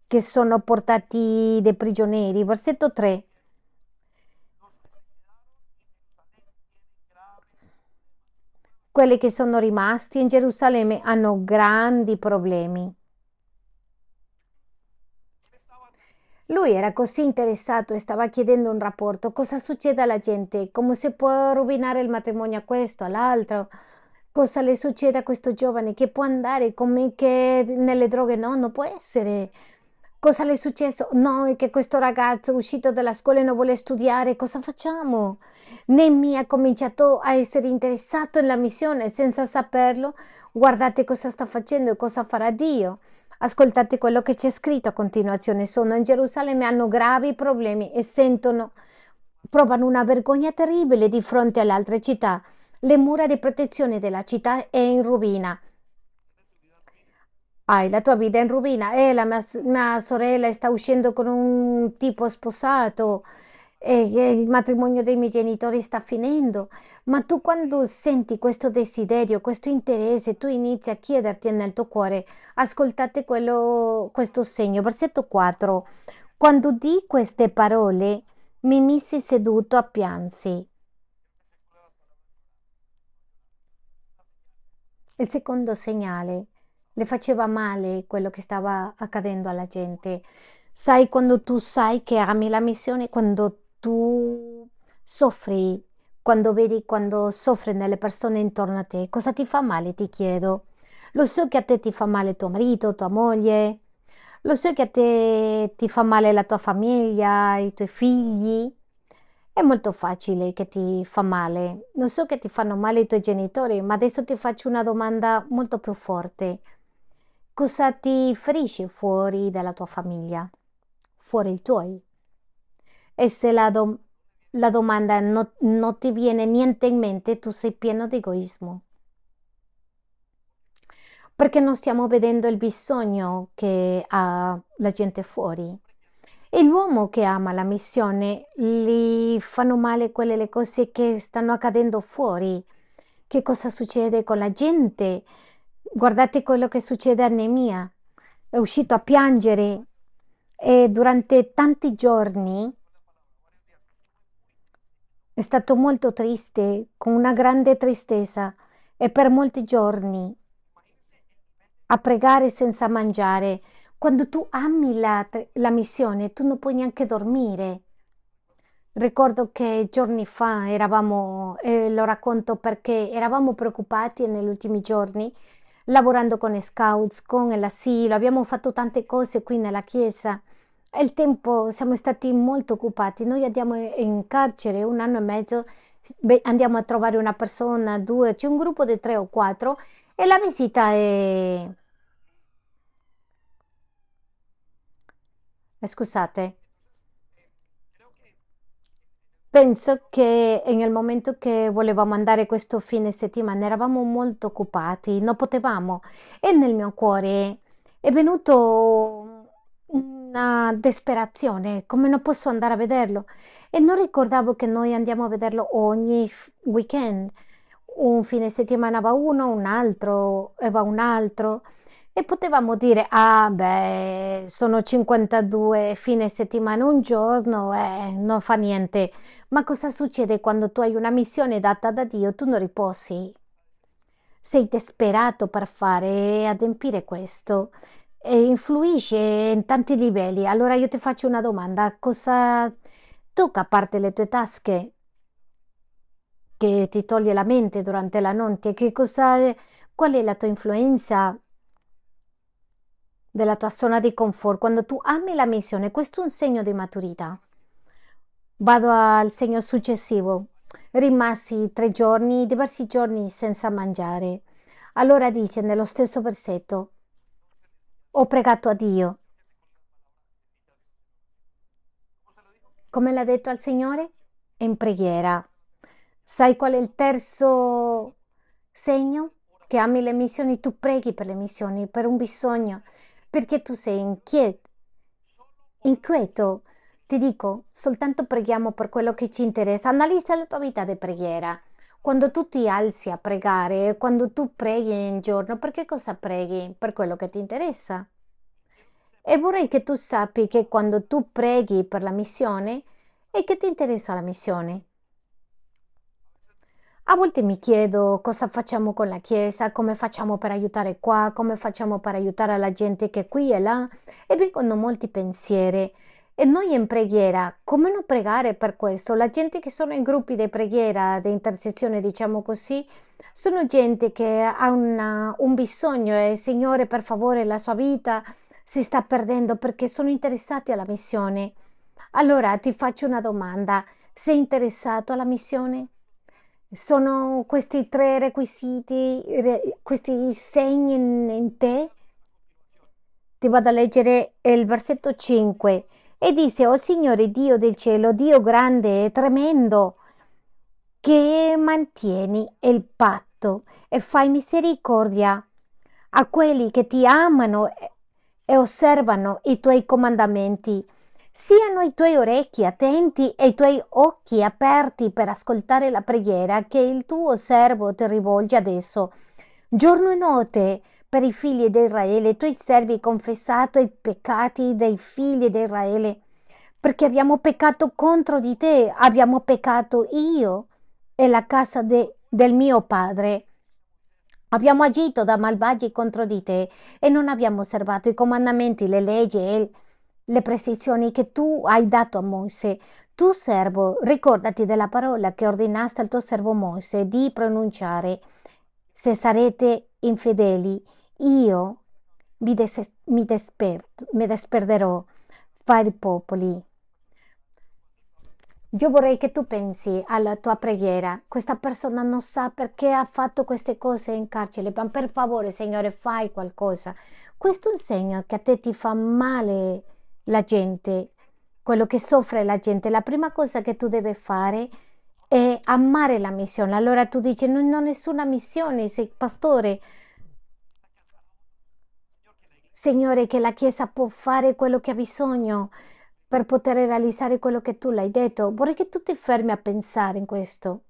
[SPEAKER 1] che sono portati dei prigionieri. Versetto 3. Quelli che sono rimasti in Gerusalemme hanno grandi problemi. Lui era così interessato e stava chiedendo un rapporto. Cosa succede alla gente? Come si può rovinare il matrimonio a questo, all'altro? Cosa le succede a questo giovane che può andare come che nelle droghe? No, non può essere. Cosa le è successo? No, è che questo ragazzo uscito dalla scuola e non vuole studiare. Cosa facciamo? Nemmi ha cominciato a essere interessato nella missione senza saperlo. Guardate cosa sta facendo e cosa farà Dio. Ascoltate quello che c'è scritto a continuazione. Sono in Gerusalemme, hanno gravi problemi e sentono, provano una vergogna terribile di fronte alle altre città. Le mura di protezione della città è in rovina. Hai la tua vita in rovina. Eh, la mia, mia sorella sta uscendo con un tipo sposato e e il matrimonio dei miei genitori sta finendo. Ma tu quando senti questo desiderio, questo interesse, tu inizi a chiederti nel tuo cuore, ascoltate quello, questo segno. Versetto 4. Quando di queste parole mi misi seduto a piansi. Il secondo segnale le faceva male quello che stava accadendo alla gente. Sai quando tu sai che ami la missione, quando tu soffri, quando vedi quando soffrono le persone intorno a te, cosa ti fa male, ti chiedo. Lo so che a te ti fa male tuo marito, tua moglie, lo so che a te ti fa male la tua famiglia, i tuoi figli. È molto facile che ti fa male. Lo so che ti fanno male i tuoi genitori, ma adesso ti faccio una domanda molto più forte. Cosa ti ferisce fuori dalla tua famiglia? Fuori i tuoi? E se la, la domanda no- non ti viene niente in mente, tu sei pieno di egoismo. Perché non stiamo vedendo il bisogno che ha la gente fuori. E l'uomo che ama la missione gli fanno male quelle le cose che stanno accadendo fuori. Che cosa succede con la gente? Guardate quello che succede a Nemia. È uscito a piangere e durante tanti giorni è stato molto triste, con una grande tristezza e per molti giorni a pregare senza mangiare. Quando tu ami la, la missione, tu non puoi neanche dormire. Ricordo che giorni fa eravamo, e lo racconto perché eravamo preoccupati negli ultimi giorni, lavorando con Scouts, con l'asilo, abbiamo fatto tante cose qui nella chiesa il tempo siamo stati molto occupati. Noi andiamo in carcere un anno e mezzo, andiamo a trovare una persona, due, c'è un gruppo di tre o quattro e la visita è... eh, Scusate. Penso che nel momento che volevamo andare questo fine settimana eravamo molto occupati, non potevamo. E nel mio cuore è venuto una disperazione, come non posso andare a vederlo. E non ricordavo che noi andiamo a vederlo ogni weekend. Un fine settimana va uno, un altro e va un altro. E potevamo dire, ah beh, sono 52 fine settimana un giorno, eh, non fa niente. Ma cosa succede quando tu hai una missione data da Dio? Tu non riposi, sei disperato per fare e adempiere questo influisce in tanti livelli. Allora io ti faccio una domanda, cosa tocca a parte le tue tasche che ti toglie la mente durante la notte? Che cosa, qual è la tua influenza della tua zona di comfort? Quando tu ami la missione, questo è un segno di maturità. Vado al segno successivo. Rimasi tre giorni, diversi giorni senza mangiare. Allora dice nello stesso versetto, ho pregato a Dio. Come l'ha detto al Signore? In preghiera. Sai qual è il terzo segno? Che ami le missioni, tu preghi per le missioni, per un bisogno, perché tu sei inquieto. inquieto. Ti dico, soltanto preghiamo per quello che ci interessa. Analizza la tua vita di preghiera. Quando tu ti alzi a pregare, quando tu preghi in giorno, per che cosa preghi? Per quello che ti interessa. E vorrei che tu sappi che quando tu preghi per la missione, è che ti interessa la missione. A volte mi chiedo cosa facciamo con la Chiesa, come facciamo per aiutare qua, come facciamo per aiutare la gente che è qui e là, e vengono molti pensieri. E noi in preghiera, come non pregare per questo? La gente che sono in gruppi di preghiera, di intercessione, diciamo così, sono gente che ha una, un bisogno e Signore, per favore, la sua vita si sta perdendo perché sono interessati alla missione. Allora ti faccio una domanda. Sei interessato alla missione? Sono questi tre requisiti, re- questi segni in, in te? Ti vado a leggere il versetto 5 e disse, O Signore Dio del cielo, Dio grande e tremendo, che mantieni il patto e fai misericordia a quelli che ti amano e osservano i tuoi comandamenti. Siano i tuoi orecchi attenti e i tuoi occhi aperti per ascoltare la preghiera che il tuo servo ti rivolge adesso. Giorno e notte per i figli di Israele, i tuoi servi confessato i peccati dei figli di Israele, perché abbiamo peccato contro di te, abbiamo peccato io e la casa de, del mio padre. Abbiamo agito da malvagi contro di te e non abbiamo osservato i comandamenti, le leggi e le precisioni che tu hai dato a Mosè. Tu servo, ricordati della parola che ordinaste al tuo servo Mosè di pronunciare. Se sarete infedeli, io mi, des- mi, desper- mi desperderò fra i popoli. Io vorrei che tu pensi alla tua preghiera. Questa persona non sa perché ha fatto queste cose in carcere, ma per favore, Signore, fai qualcosa. Questo è un segno che a te ti fa male la gente, quello che soffre la gente. La prima cosa che tu devi fare è amare la missione. Allora tu dici, non ho nessuna missione, sei pastore. Signore, che la Chiesa può fare quello che ha bisogno per poter realizzare quello che tu l'hai detto. Vorrei che tu ti fermi a pensare in questo.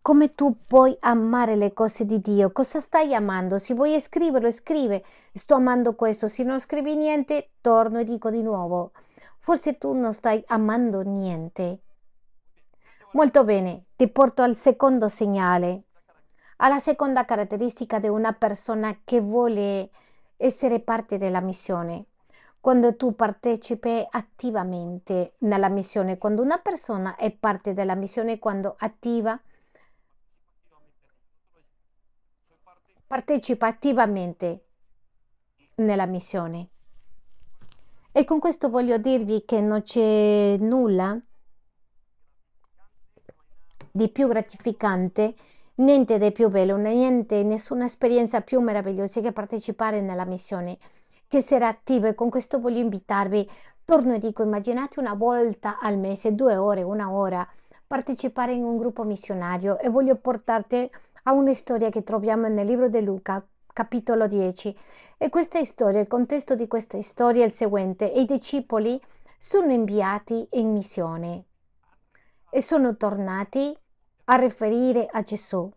[SPEAKER 1] Come tu puoi amare le cose di Dio? Cosa stai amando? Se vuoi scriverlo, scrive. Sto amando questo. Se non scrivi niente, torno e dico di nuovo. Forse tu non stai amando niente. Molto bene, ti porto al secondo segnale, alla seconda caratteristica di una persona che vuole essere parte della missione. Quando tu partecipi attivamente nella missione, quando una persona è parte della missione, quando attiva, partecipa attivamente nella missione. E con questo voglio dirvi che non c'è nulla di più gratificante Niente di più bello, niente, nessuna esperienza più meravigliosa che partecipare nella missione, che essere attivo e con questo voglio invitarvi, torno e dico, immaginate una volta al mese, due ore, una ora, partecipare in un gruppo missionario e voglio portarti a una storia che troviamo nel libro di Luca, capitolo 10. E questa storia, il contesto di questa storia è il seguente, i discepoli sono inviati in missione e sono tornati a riferire a Gesù.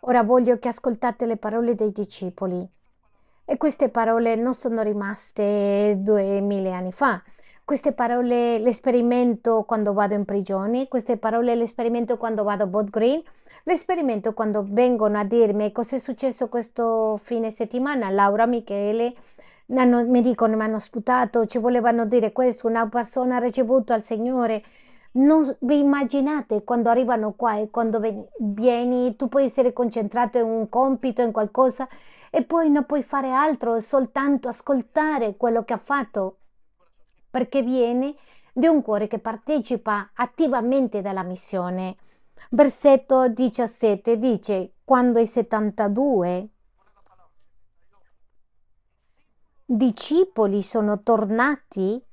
[SPEAKER 1] Ora voglio che ascoltate le parole dei discepoli. E queste parole non sono rimaste duemila anni fa. Queste parole le sperimento quando vado in prigione, queste parole le sperimento quando vado a Bot Green, le sperimento quando vengono a dirmi cosa è successo questo fine settimana. Laura, Michele, mi dicono mi hanno sputato, ci volevano dire questo, una persona ha ricevuto al Signore non vi immaginate quando arrivano qua e quando vieni, tu puoi essere concentrato in un compito, in qualcosa e poi non puoi fare altro, soltanto ascoltare quello che ha fatto, perché viene di un cuore che partecipa attivamente alla missione. Versetto 17 dice, quando i 72 discepoli sono tornati,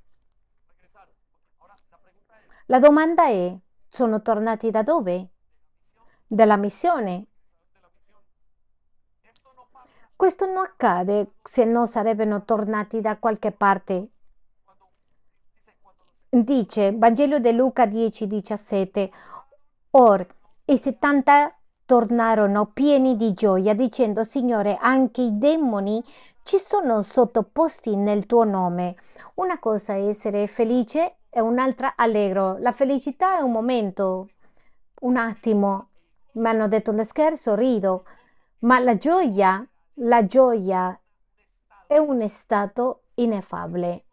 [SPEAKER 1] la domanda è, sono tornati da dove? Dalla missione. Questo non accade se non sarebbero tornati da qualche parte. Dice Vangelo di Luca 10, 17. Or i 70 tornarono pieni di gioia, dicendo: Signore, anche i demoni ci sono sottoposti nel tuo nome. Una cosa è essere felice e un'altra allegro. La felicità è un momento, un attimo. Mi hanno detto uno scherzo, rido, ma la gioia, la gioia è un stato ineffabile.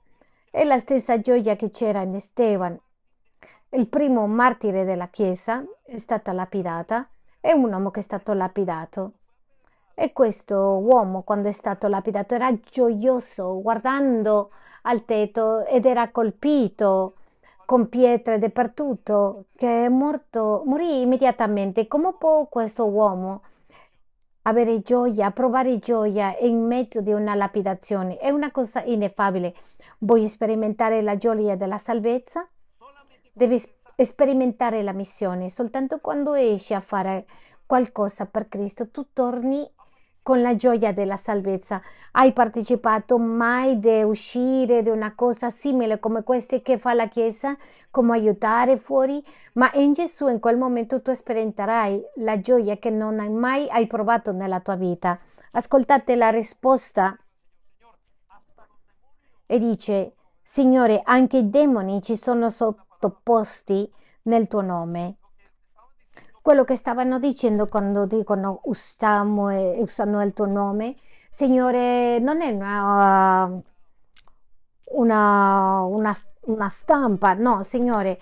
[SPEAKER 1] È la stessa gioia che c'era in Esteban. Il primo martire della Chiesa è stata lapidata, è un uomo che è stato lapidato. E questo uomo, quando è stato lapidato, era gioioso guardando al tetto ed era colpito con pietre dappertutto, che è morto, morì immediatamente. Come può questo uomo avere gioia, provare gioia in mezzo di una lapidazione? È una cosa ineffabile. Vuoi sperimentare la gioia della salvezza? Devi sperimentare la missione. Soltanto quando esci a fare qualcosa per Cristo, tu torni con la gioia della salvezza. Hai partecipato mai di uscire di una cosa simile come queste che fa la Chiesa, come aiutare fuori? Ma in Gesù in quel momento tu sperimenterai la gioia che non hai mai hai provato nella tua vita. Ascoltate la risposta e dice, Signore, anche i demoni ci sono sottoposti nel tuo nome quello che stavano dicendo quando dicono usano il tuo nome. Signore, non è una, una, una, una stampa, no, Signore,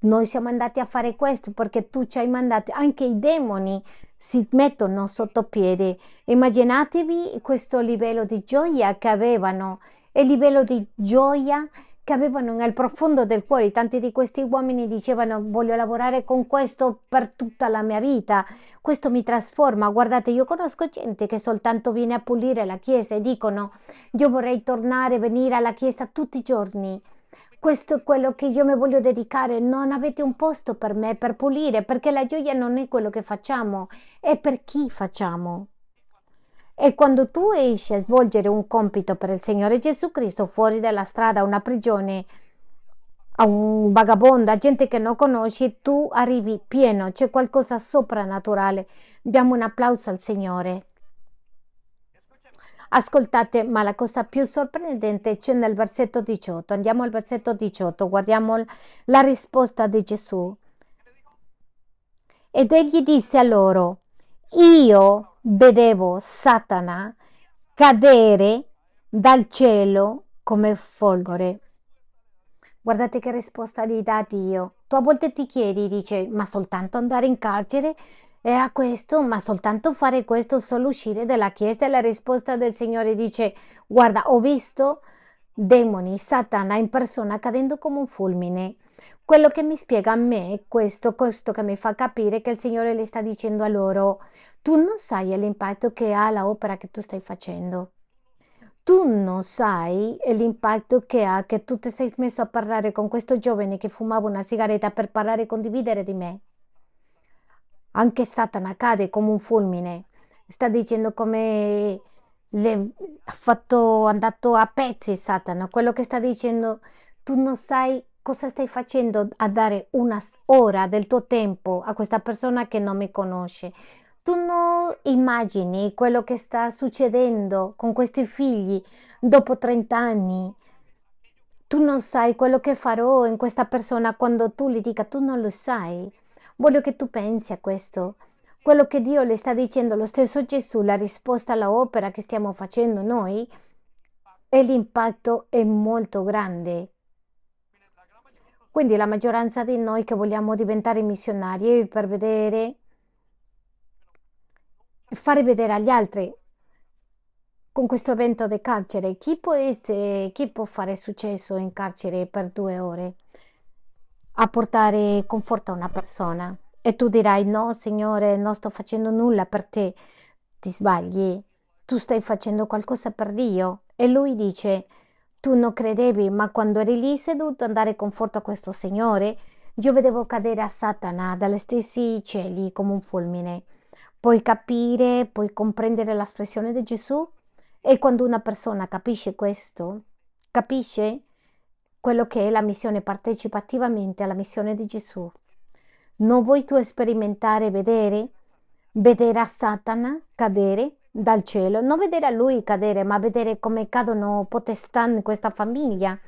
[SPEAKER 1] noi siamo andati a fare questo perché tu ci hai mandato, anche i demoni si mettono sotto piede. Immaginatevi questo livello di gioia che avevano, il livello di gioia che avevano nel profondo del cuore. Tanti di questi uomini dicevano voglio lavorare con questo per tutta la mia vita, questo mi trasforma. Guardate, io conosco gente che soltanto viene a pulire la chiesa e dicono io vorrei tornare, venire alla chiesa tutti i giorni. Questo è quello che io mi voglio dedicare. Non avete un posto per me per pulire, perché la gioia non è quello che facciamo, è per chi facciamo. E quando tu esci a svolgere un compito per il Signore Gesù Cristo fuori dalla strada, una prigione, a un vagabondo, a gente che non conosci, tu arrivi pieno, c'è qualcosa soprannaturale. Diamo un applauso al Signore. Ascoltate, ma la cosa più sorprendente c'è nel versetto 18. Andiamo al versetto 18, guardiamo la risposta di Gesù. Ed egli disse a loro, io vedevo Satana cadere dal cielo come folgore. Guardate che risposta gli dà Dio. Tu a volte ti chiedi, dice, ma soltanto andare in carcere? E a questo, ma soltanto fare questo, solo uscire dalla chiesa? E la risposta del Signore dice, guarda, ho visto demoni, Satana in persona cadendo come un fulmine. Quello che mi spiega a me questo, questo che mi fa capire che il Signore le sta dicendo a loro, tu non sai l'impatto che ha l'opera che tu stai facendo. Tu non sai l'impatto che ha che tu ti sei smesso a parlare con questo giovane che fumava una sigaretta per parlare e condividere di me. Anche Satana cade come un fulmine. Sta dicendo come le ha fatto andato a pezzi Satana. Quello che sta dicendo, tu non sai cosa stai facendo a dare una ora del tuo tempo a questa persona che non mi conosce tu non immagini quello che sta succedendo con questi figli dopo 30 anni. Tu non sai quello che farò in questa persona quando tu gli dica tu non lo sai. Voglio che tu pensi a questo. Quello che Dio le sta dicendo, lo stesso Gesù, la risposta all'opera che stiamo facendo noi, e l'impatto è molto grande. Quindi la maggioranza di noi che vogliamo diventare missionari per vedere fare vedere agli altri con questo evento del carcere chi può, essere, chi può fare successo in carcere per due ore a portare conforto a una persona E tu dirai, no, Signore, non sto facendo nulla per te. Ti sbagli, tu stai facendo qualcosa per Dio. E lui dice, tu non credevi, ma quando eri lì seduto a dare conforto a questo Signore, io vedevo cadere a Satana dagli stessi cieli come un fulmine. Puoi capire, puoi comprendere l'espressione di Gesù? E quando una persona capisce questo, capisce quello che è la missione, partecipativamente alla missione di Gesù. Non vuoi tu sperimentare, vedere, vedere a Satana cadere dal cielo, non vedere a lui cadere, ma vedere come cadono potestà in questa famiglia.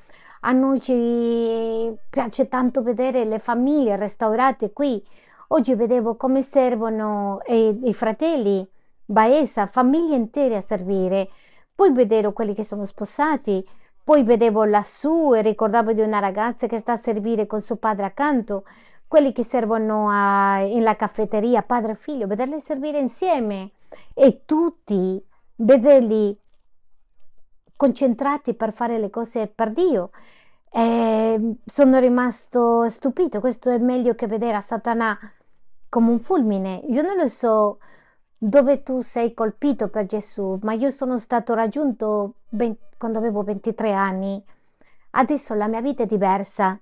[SPEAKER 1] A noi ci piace tanto vedere le famiglie restaurate qui. Oggi vedevo come servono i, i fratelli, Baesa, famiglie intere a servire. Poi vedevo quelli che sono sposati, poi vedevo lassù e ricordavo di una ragazza che sta a servire con suo padre accanto, quelli che servono a, in caffetteria, padre e figlio, vederli servire insieme e tutti vederli concentrati per fare le cose per Dio. E sono rimasto stupito, questo è meglio che vedere a Satana come un fulmine. Io non lo so dove tu sei colpito per Gesù, ma io sono stato raggiunto ben, quando avevo 23 anni. Adesso la mia vita è diversa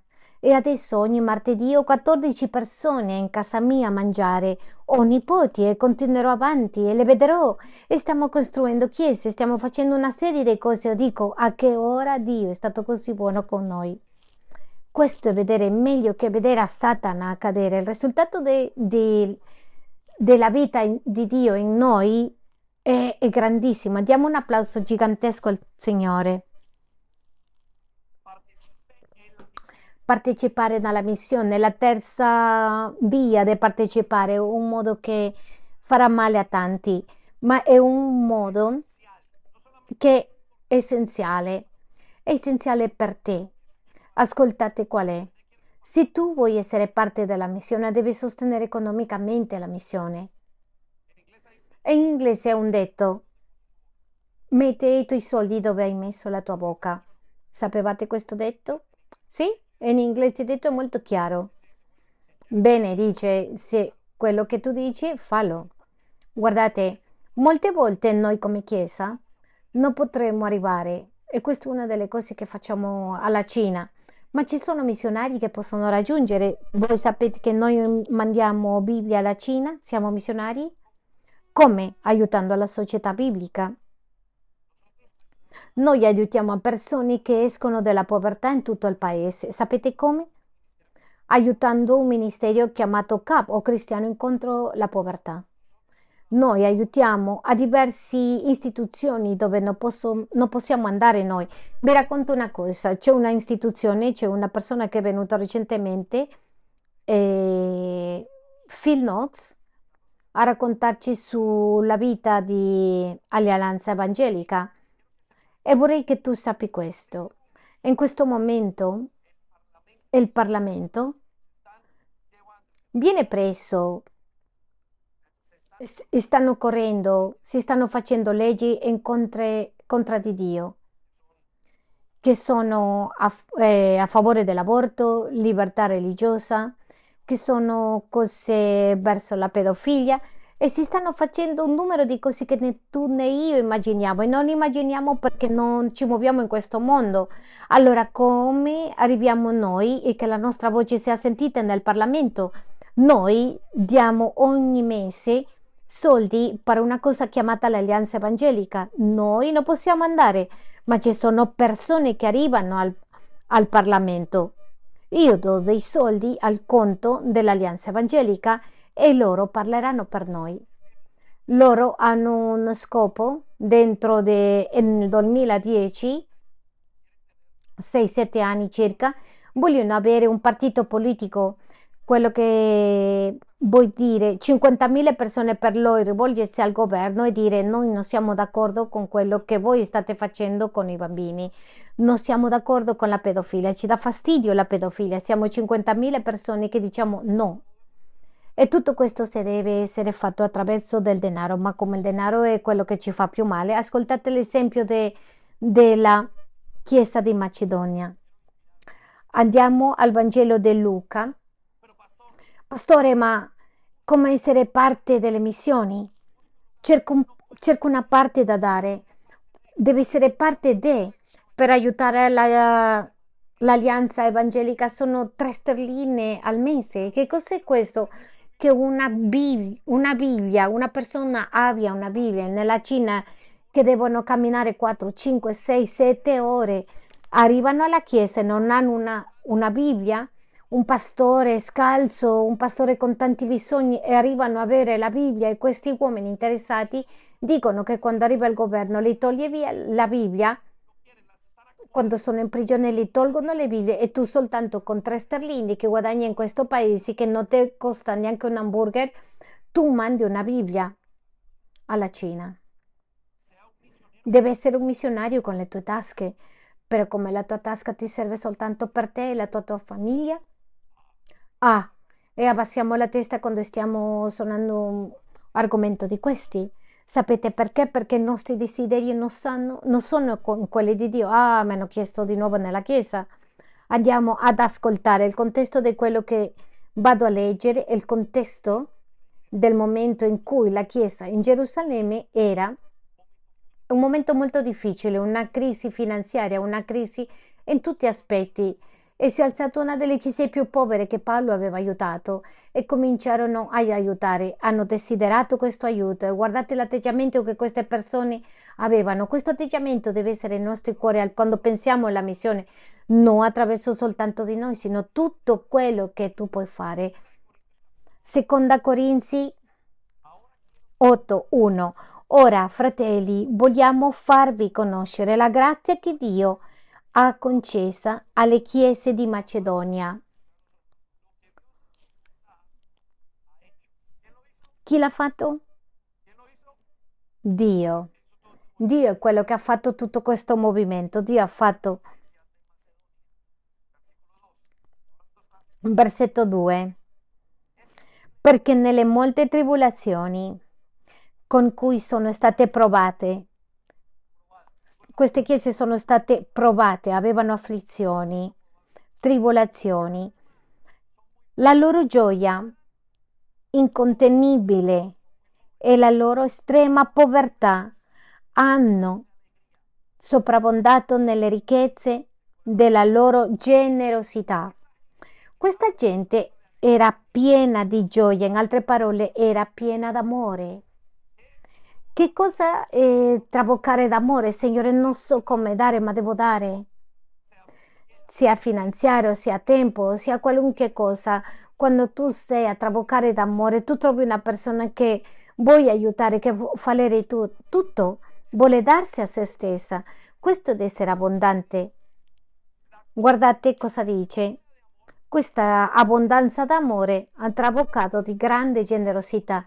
[SPEAKER 1] e adesso ogni martedì ho 14 persone in casa mia a mangiare. Ho nipoti e continuerò avanti e le vedrò. E stiamo costruendo chiese, stiamo facendo una serie di cose. Io dico a che ora Dio è stato così buono con noi. Questo è vedere meglio che vedere a Satana cadere. Il risultato de, de, della vita di Dio in noi è, è grandissimo. Diamo un applauso gigantesco al Signore. Partecipare nella missione. La terza via di partecipare un modo che farà male a tanti, ma è un modo che è essenziale, è essenziale per te. Ascoltate qual è. Se tu vuoi essere parte della missione, devi sostenere economicamente la missione. in inglese è un detto, metti i tuoi soldi dove hai messo la tua bocca. Sapevate questo detto? Sì? In inglese detto è molto chiaro. Bene, dice, se quello che tu dici, fallo. Guardate, molte volte noi come Chiesa non potremmo arrivare, e questa è una delle cose che facciamo alla Cina, ma ci sono missionari che possono raggiungere. Voi sapete che noi mandiamo Bibbia alla Cina, siamo missionari? Come? Aiutando la società biblica. Noi aiutiamo persone che escono dalla povertà in tutto il paese. Sapete come? Aiutando un ministero chiamato CAP o Cristiano Incontro la Povertà. Noi aiutiamo a diverse istituzioni dove non, posso, non, possiamo andare noi. Vi racconto una cosa, c'è una istituzione, c'è una persona che è venuta recentemente, eh, Phil Knox, a raccontarci sulla vita di Alleanza Evangelica e vorrei che tu sappi questo. In questo momento il Parlamento viene preso, stanno correndo, si stanno facendo leggi in contra, contra di Dio, che sono a, eh, a favore dell'aborto, libertà religiosa, che sono cose verso la pedofilia e si stanno facendo un numero di cose che né tu né io immaginiamo e non immaginiamo perché non ci muoviamo in questo mondo. Allora come arriviamo noi e che la nostra voce sia sentita nel Parlamento? Noi diamo ogni mese soldi per una cosa chiamata l'Alleanza Evangelica. Noi non possiamo andare, ma ci sono persone che arrivano al, al Parlamento. Io do dei soldi al conto dell'Alleanza Evangelica e loro parleranno per noi. Loro hanno un scopo dentro de, nel 2010, 6-7 anni circa, vogliono avere un partito politico, quello che vuol dire 50.000 persone per loro rivolgersi al governo e dire noi non siamo d'accordo con quello che voi state facendo con i bambini, non siamo d'accordo con la pedofilia, ci dà fastidio la pedofilia, siamo 50.000 persone che diciamo no, e tutto questo si deve essere fatto attraverso del denaro, ma come il denaro è quello che ci fa più male, ascoltate l'esempio de, della Chiesa di Macedonia. Andiamo al Vangelo di Luca. Pastore, ma come essere parte delle missioni. Cerco, cerco una parte da dare, deve essere parte di per aiutare la, l'Alleanza Evangelica. Sono tre sterline al mese. Che cos'è questo? Che una, Bibbia, una Bibbia, una persona abbia una Bibbia nella Cina che devono camminare 4, 5, 6, 7 ore, arrivano alla chiesa e non hanno una, una Bibbia, un pastore scalzo, un pastore con tanti bisogni e arrivano a avere la Bibbia e questi uomini interessati dicono che quando arriva il governo li toglie via la Bibbia, quando sono in prigione li tolgono le Bibbie e tu soltanto con tre sterlini che guadagni in questo paese che non ti costa neanche un hamburger, tu mandi una Bibbia alla Cina. Deve essere un missionario con le tue tasche, però come la tua tasca ti serve soltanto per te e la tua, tua famiglia, Ah, e abbassiamo la testa quando stiamo suonando un argomento di questi. Sapete perché? Perché i nostri desideri non, sanno, non sono quelli di Dio. Ah, mi hanno chiesto di nuovo nella Chiesa. Andiamo ad ascoltare il contesto di quello che vado a leggere, il contesto del momento in cui la Chiesa in Gerusalemme era un momento molto difficile, una crisi finanziaria, una crisi in tutti gli aspetti e si è alzata una delle chiese più povere che Paolo aveva aiutato e cominciarono ad aiutare. Hanno desiderato questo aiuto e guardate l'atteggiamento che queste persone avevano. Questo atteggiamento deve essere nel nostro cuore quando pensiamo alla missione, non attraverso soltanto di noi, sino tutto quello che tu puoi fare. Seconda Corinzi 8:1 Ora, fratelli, vogliamo farvi conoscere la grazia che Dio ha ha concessa alle chiese di Macedonia. Chi l'ha fatto? Dio. Dio è quello che ha fatto tutto questo movimento. Dio ha fatto. Versetto 2. Perché nelle molte tribolazioni con cui sono state provate queste chiese sono state provate, avevano afflizioni, tribolazioni. La loro gioia incontenibile e la loro estrema povertà hanno sopravvondato nelle ricchezze della loro generosità. Questa gente era piena di gioia, in altre parole era piena d'amore. Che cosa è traboccare d'amore? Signore, non so come dare, ma devo dare. Sia finanziario, sia tempo, sia qualunque cosa. Quando tu sei a traboccare d'amore, tu trovi una persona che vuoi aiutare, che fare tu, tutto, vuole darsi a se stessa. Questo è essere abbondante. Guardate cosa dice. Questa abbondanza d'amore ha traboccato di grande generosità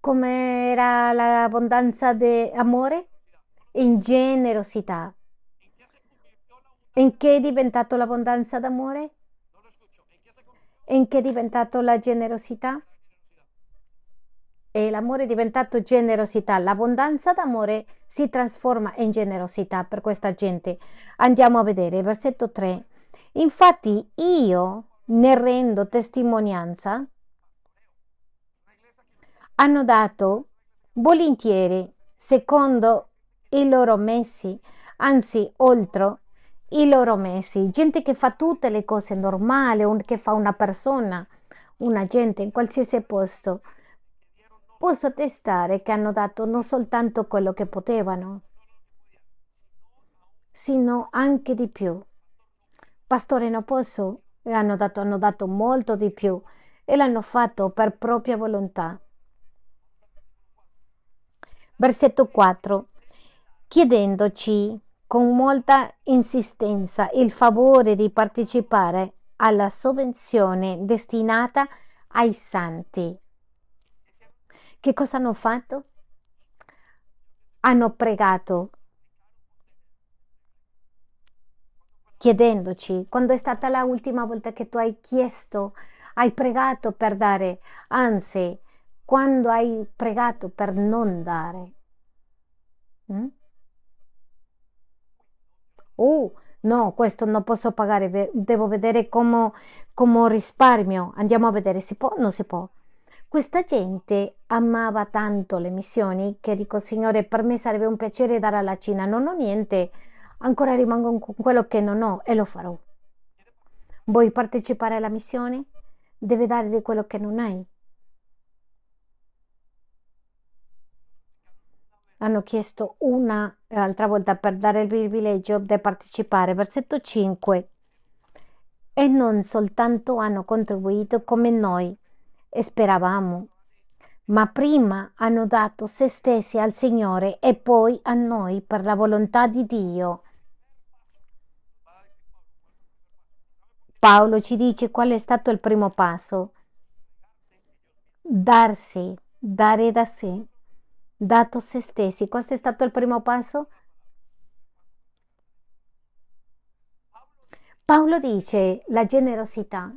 [SPEAKER 1] come era l'abbondanza di amore? In generosità. In che è diventato l'abbondanza d'amore? In che è diventato la generosità? E l'amore è diventato generosità. L'abbondanza d'amore si trasforma in generosità per questa gente. Andiamo a vedere, versetto 3. Infatti io ne rendo testimonianza hanno dato volentieri, secondo i loro messi, anzi oltre i loro messi, gente che fa tutte le cose normali, che fa una persona, una gente in qualsiasi posto. Posso attestare che hanno dato non soltanto quello che potevano, sino anche di più. Pastore, non posso. Hanno dato, hanno dato molto di più e l'hanno fatto per propria volontà. Versetto 4. Chiedendoci con molta insistenza il favore di partecipare alla sovvenzione destinata ai santi. Che cosa hanno fatto? Hanno pregato chiedendoci quando è stata l'ultima volta che tu hai chiesto, hai pregato per dare, anzi quando hai pregato per non dare. Mm? Oh, no, questo non posso pagare, devo vedere come, come risparmio. Andiamo a vedere, si può o non si può? Questa gente amava tanto le missioni che dico, Signore, per me sarebbe un piacere dare alla Cina. Non ho niente, ancora rimango con quello che non ho e lo farò. Vuoi partecipare alla missione? Deve dare di quello che non hai. Hanno chiesto una altra volta per dare il privilegio di partecipare. Versetto 5. E non soltanto hanno contribuito come noi speravamo, ma prima hanno dato se stessi al Signore e poi a noi per la volontà di Dio. Paolo ci dice qual è stato il primo passo. Darsi, dare da sé, dato se stessi. Questo è stato il primo passo? Paolo dice la generosità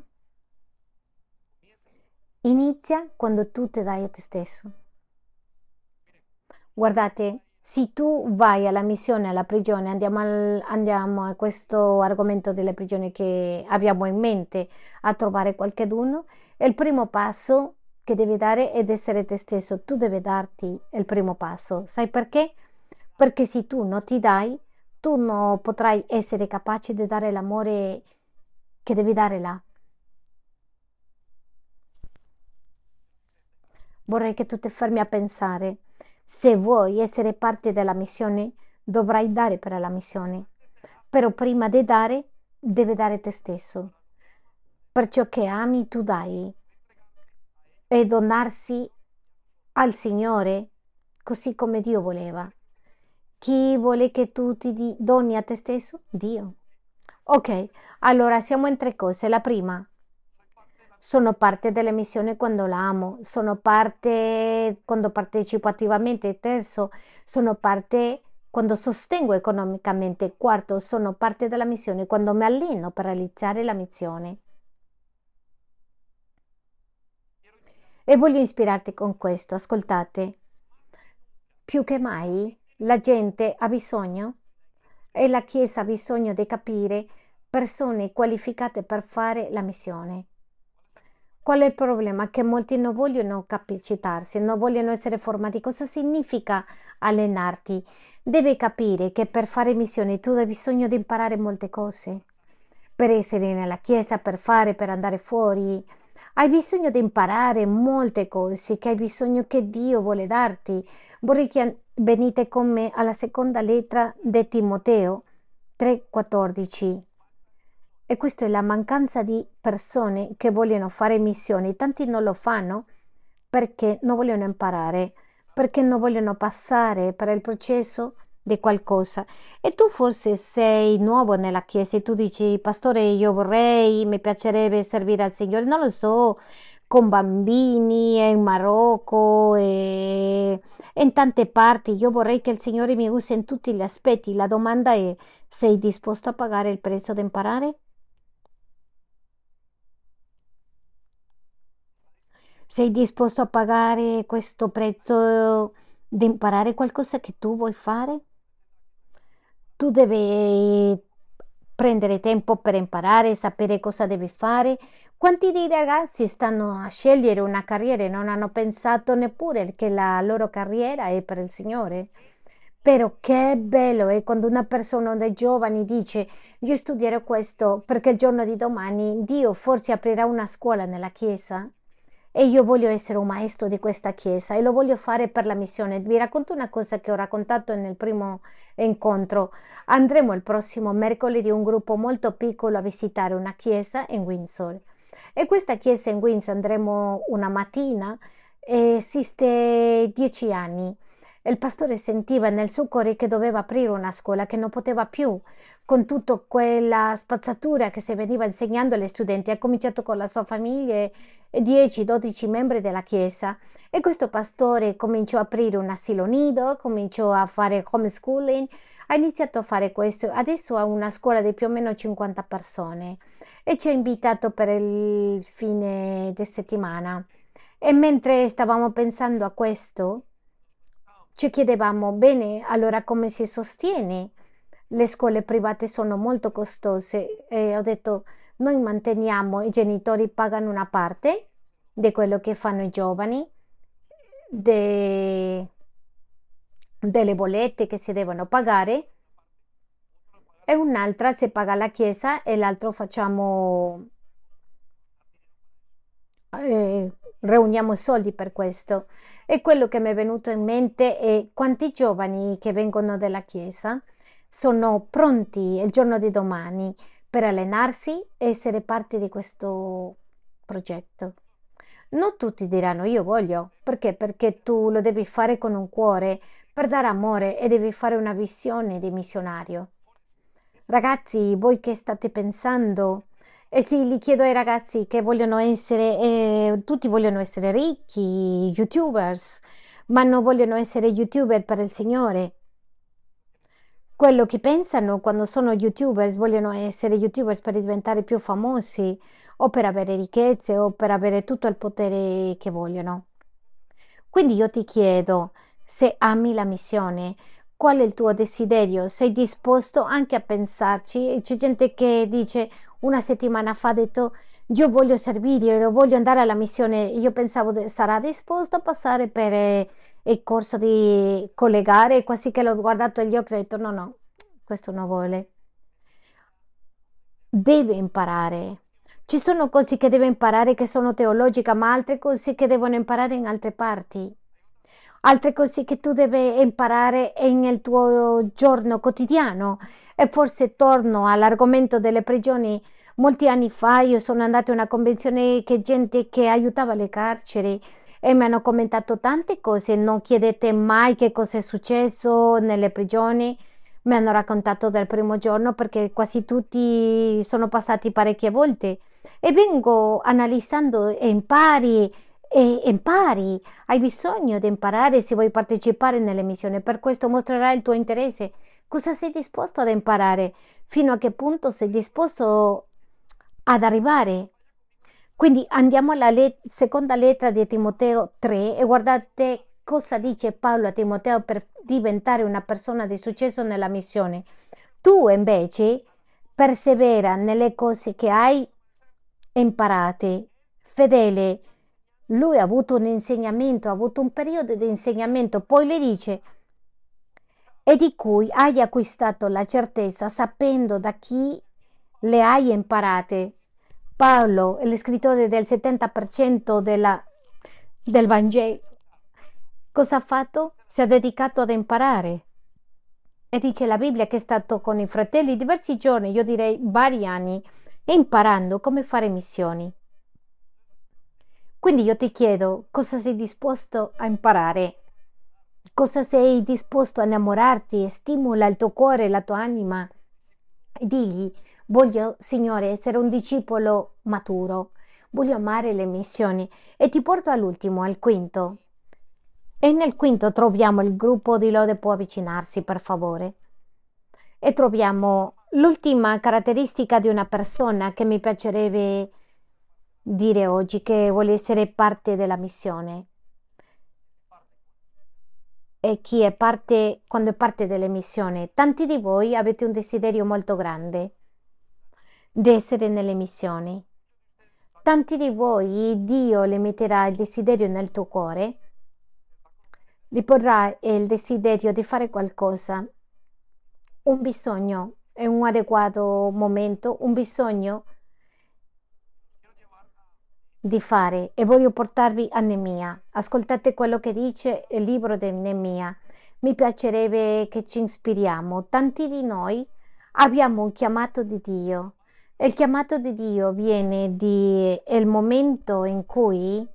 [SPEAKER 1] inizia quando tu ti dai a te stesso. Guardate, se tu vai alla missione, alla prigione, andiamo, al, andiamo a questo argomento delle prigioni che abbiamo in mente, a trovare qualcuno, il primo passo che devi dare è essere te stesso. Tu devi darti il primo passo. Sai perché? Perché se tu non ti dai, tu non potrai essere capace di dare l'amore che devi dare là. Vorrei che tu ti fermi a pensare se vuoi essere parte della missione, dovrai dare per la missione. Però prima di dare, devi dare te stesso. Per ciò che ami, tu dai. E donarsi al Signore, così come Dio voleva. Chi vuole che tu ti doni a te stesso? Dio. Ok, allora siamo in tre cose. La prima, sono parte delle missioni quando la amo, sono parte quando partecipo attivamente. Terzo, sono parte quando sostengo economicamente. Quarto, sono parte della missione quando mi alleno per realizzare la missione. E voglio ispirarti con questo. Ascoltate, più che mai la gente ha bisogno e la Chiesa ha bisogno di capire persone qualificate per fare la missione. Qual è il problema? Che molti non vogliono capacitarsi, non vogliono essere formati. Cosa significa allenarti? Devi capire che per fare missioni tu hai bisogno di imparare molte cose. Per essere nella chiesa, per fare, per andare fuori. Hai bisogno di imparare molte cose che hai bisogno che Dio vuole darti. Vorrei che venite con me alla seconda lettera di Timoteo 3,14. E questa è la mancanza di persone che vogliono fare missioni. Tanti non lo fanno perché non vogliono imparare, perché non vogliono passare per il processo di qualcosa. E tu forse sei nuovo nella chiesa e tu dici, pastore, io vorrei, mi piacerebbe servire al Signore. Non lo so, con bambini in Marocco e in tante parti. Io vorrei che il Signore mi usi in tutti gli aspetti. La domanda è, sei disposto a pagare il prezzo di imparare? Sei disposto a pagare questo prezzo di imparare qualcosa che tu vuoi fare? Tu devi prendere tempo per imparare, sapere cosa devi fare. Quanti dei ragazzi stanno a scegliere una carriera e non hanno pensato neppure che la loro carriera è per il Signore? Però che bello è quando una persona dei giovani dice io studierò questo perché il giorno di domani Dio forse aprirà una scuola nella Chiesa e io voglio essere un maestro di questa chiesa e lo voglio fare per la missione. Vi racconto una cosa che ho raccontato nel primo incontro. Andremo il prossimo mercoledì un gruppo molto piccolo a visitare una chiesa in Windsor. E questa chiesa in Windsor andremo una mattina esiste dieci anni. Il pastore sentiva nel suo cuore che doveva aprire una scuola che non poteva più con tutta quella spazzatura che si veniva insegnando agli studenti. Ha cominciato con la sua famiglia e 10-12 membri della chiesa e questo pastore cominciò a aprire un asilo nido, cominciò a fare homeschooling, ha iniziato a fare questo. Adesso ha una scuola di più o meno 50 persone e ci ha invitato per il fine di settimana. E mentre stavamo pensando a questo, ci chiedevamo, bene, allora come si sostiene? Le scuole private sono molto costose e ho detto noi manteniamo, i genitori pagano una parte di quello che fanno i giovani, de- delle bollette che si devono pagare e un'altra se paga la Chiesa e l'altro facciamo, eh, riuniamo soldi per questo. E quello che mi è venuto in mente è quanti giovani che vengono dalla Chiesa sono pronti il giorno di domani per allenarsi e essere parte di questo progetto. Non tutti diranno io voglio, perché? Perché tu lo devi fare con un cuore, per dare amore e devi fare una visione di missionario. Ragazzi, voi che state pensando? Eh sì, li chiedo ai ragazzi che vogliono essere, eh, tutti vogliono essere ricchi, youtubers, ma non vogliono essere youtuber per il Signore. Quello che pensano quando sono youtubers, vogliono essere youtubers per diventare più famosi o per avere ricchezze o per avere tutto il potere che vogliono. Quindi io ti chiedo, se ami la missione, qual è il tuo desiderio? Sei disposto anche a pensarci? C'è gente che dice una settimana fa ha detto io voglio servire, io voglio andare alla missione. Io pensavo sarà disposto a passare per eh, il corso di collegare, quasi che l'ho guardato agli occhi e ho detto no, no, questo non vuole. Deve imparare. Ci sono cose che deve imparare che sono teologiche, ma altre cose che devono imparare in altre parti. Altre cose che tu devi imparare nel tuo giorno quotidiano. E forse torno all'argomento delle prigioni. Molti anni fa io sono andata a una convenzione che gente che aiutava le carceri e mi hanno commentato tante cose. Non chiedete mai che cosa è successo nelle prigioni. Mi hanno raccontato del primo giorno perché quasi tutti sono passati parecchie volte e vengo analizzando e impari e impari, hai bisogno di imparare se vuoi partecipare nelle missioni, per questo mostrerai il tuo interesse. Cosa sei disposto ad imparare? Fino a che punto sei disposto ad arrivare? Quindi andiamo alla let- seconda lettera di Timoteo 3 e guardate cosa dice Paolo a Timoteo per diventare una persona di successo nella missione. Tu invece persevera nelle cose che hai imparate, fedele lui ha avuto un insegnamento, ha avuto un periodo di insegnamento, poi le dice, e di cui hai acquistato la certezza sapendo da chi le hai imparate. Paolo, lo scrittore del 70% della, del Vangelo, cosa ha fatto? Si è dedicato ad imparare. E dice la Bibbia che è stato con i fratelli diversi giorni, io direi vari anni, imparando come fare missioni. Quindi io ti chiedo cosa sei disposto a imparare, cosa sei disposto a innamorarti stimola il tuo cuore, la tua anima. E digli, voglio, Signore, essere un discepolo maturo, voglio amare le missioni. E ti porto all'ultimo, al quinto. E nel quinto troviamo il gruppo di lode può avvicinarsi, per favore. E troviamo l'ultima caratteristica di una persona che mi piacerebbe dire oggi che vuole essere parte della missione. E chi è parte, quando è parte della missione, tanti di voi avete un desiderio molto grande di essere nelle missioni. Tanti di voi Dio le metterà il desiderio nel tuo cuore, gli porrà il desiderio di fare qualcosa, un bisogno, è un adeguato momento, un bisogno di fare e voglio portarvi a Nemia. Ascoltate quello che dice il libro di Nemia. Mi piacerebbe che ci ispiriamo. Tanti di noi abbiamo un chiamato di Dio. Il chiamato di Dio viene dal momento in cui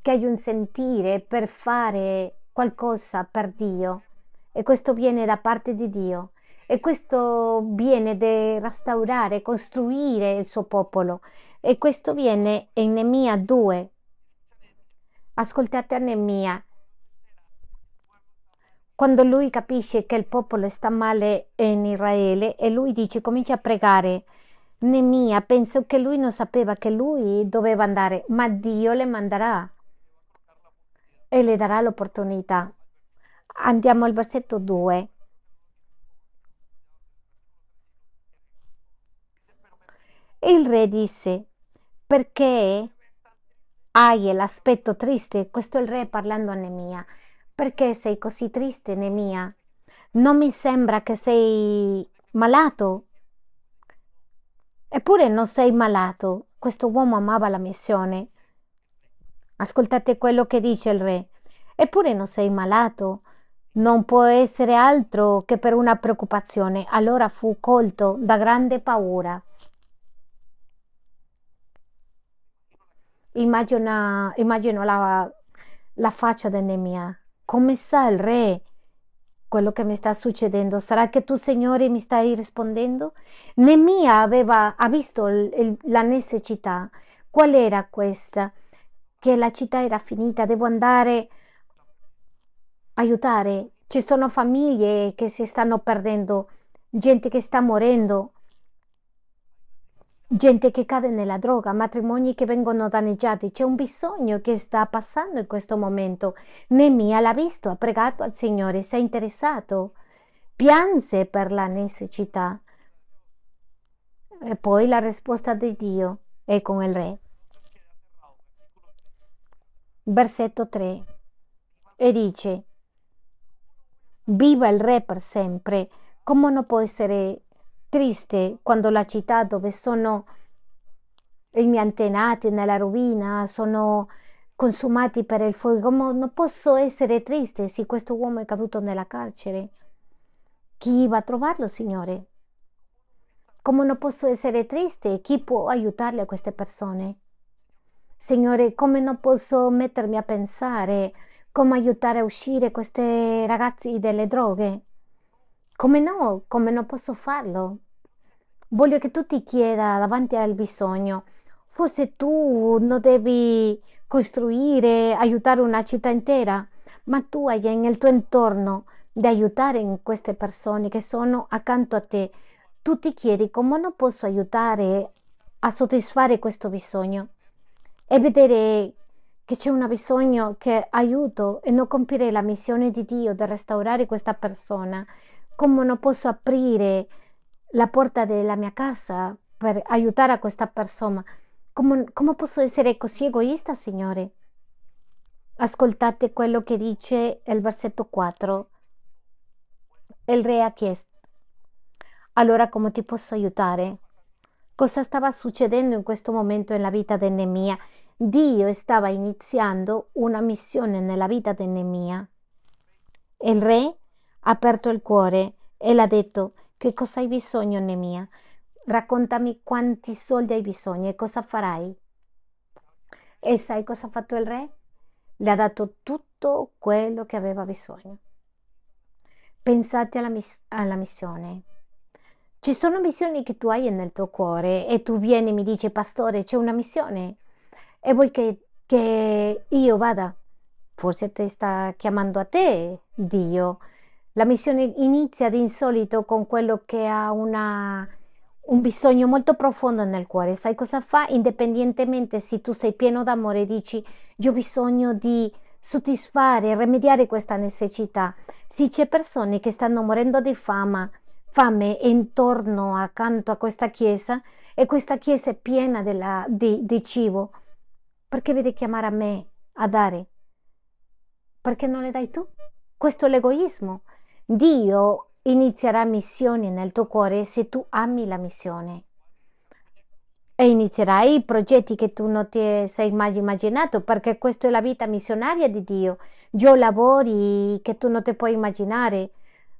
[SPEAKER 1] che hai un sentire per fare qualcosa per Dio e questo viene da parte di Dio e questo viene da restaurare, costruire il suo popolo e questo viene in Nemia 2. Ascoltate Nemia. Quando lui capisce che il popolo sta male in Israele e lui dice comincia a pregare. Nemia, penso che lui non sapeva che lui doveva andare, ma Dio le manderà e le darà l'opportunità. Andiamo al versetto 2. Il re disse, perché hai l'aspetto triste? Questo è il re parlando a Nemia. Perché sei così triste, Nemia? Non mi sembra che sei malato. Eppure non sei malato. Questo uomo amava la missione. Ascoltate quello che dice il re. Eppure non sei malato. Non può essere altro che per una preoccupazione. Allora fu colto da grande paura. Immagina, immagino la, la faccia di Nemia. Come sa il re quello che mi sta succedendo? Sarà che tu, Signore, mi stai rispondendo? Nemia aveva, ha visto il, il, la necessità. Qual era questa? Che la città era finita, devo andare a aiutare. Ci sono famiglie che si stanno perdendo, gente che sta morendo, gente che cade nella droga, matrimoni che vengono danneggiati. C'è un bisogno che sta passando in questo momento. Nemia l'ha visto, ha pregato al Signore, si è interessato, pianse per la necessità. E poi la risposta di Dio è con il re. Versetto 3. E dice, viva il re per sempre, come non può essere triste quando la città dove sono i miei antenati nella rovina sono consumati per il fuoco. Non posso essere triste se questo uomo è caduto nella carcere. Chi va a trovarlo, Signore? Come non posso essere triste? Chi può aiutarle a queste persone? Signore, come non posso mettermi a pensare come aiutare a uscire questi ragazzi delle droghe? Come no? Come non posso farlo? Voglio che tu ti chieda davanti al bisogno. Forse tu non devi costruire, aiutare una città intera, ma tu hai nel tuo intorno di aiutare queste persone che sono accanto a te. Tu ti chiedi come non posso aiutare a soddisfare questo bisogno e vedere che c'è un bisogno che aiuto e non compiere la missione di Dio di restaurare questa persona come non posso aprire la porta della mia casa per aiutare a questa persona? Come, come posso essere così egoista, Signore? Ascoltate quello che dice il versetto 4. Il re ha chiesto, allora come ti posso aiutare? Cosa stava succedendo in questo momento nella vita di Nemia? Dio stava iniziando una missione nella vita di Nemia. Il re aperto il cuore e le ha detto che cosa hai bisogno, Nemia? Raccontami quanti soldi hai bisogno e cosa farai. E sai cosa ha fatto il re? Le ha dato tutto quello che aveva bisogno. Pensate alla, miss- alla missione. Ci sono missioni che tu hai nel tuo cuore e tu vieni e mi dici, pastore, c'è una missione e vuoi che, che io vada. Forse ti sta chiamando a te Dio la missione inizia di insolito con quello che ha una, un bisogno molto profondo nel cuore. Sai cosa fa? Indipendentemente se tu sei pieno d'amore, dici io ho bisogno di soddisfare, rimediare questa necessità. Se c'è persone che stanno morendo di fame, fame intorno, accanto a questa chiesa, e questa chiesa è piena della, di, di cibo, perché vedi chiamare a me a dare? Perché non le dai tu? Questo è l'egoismo. Dio inizierà missioni nel tuo cuore se tu ami la missione. E inizierai progetti che tu non ti sei mai immaginato, perché questa è la vita missionaria di Dio. Dio lavori che tu non ti puoi immaginare.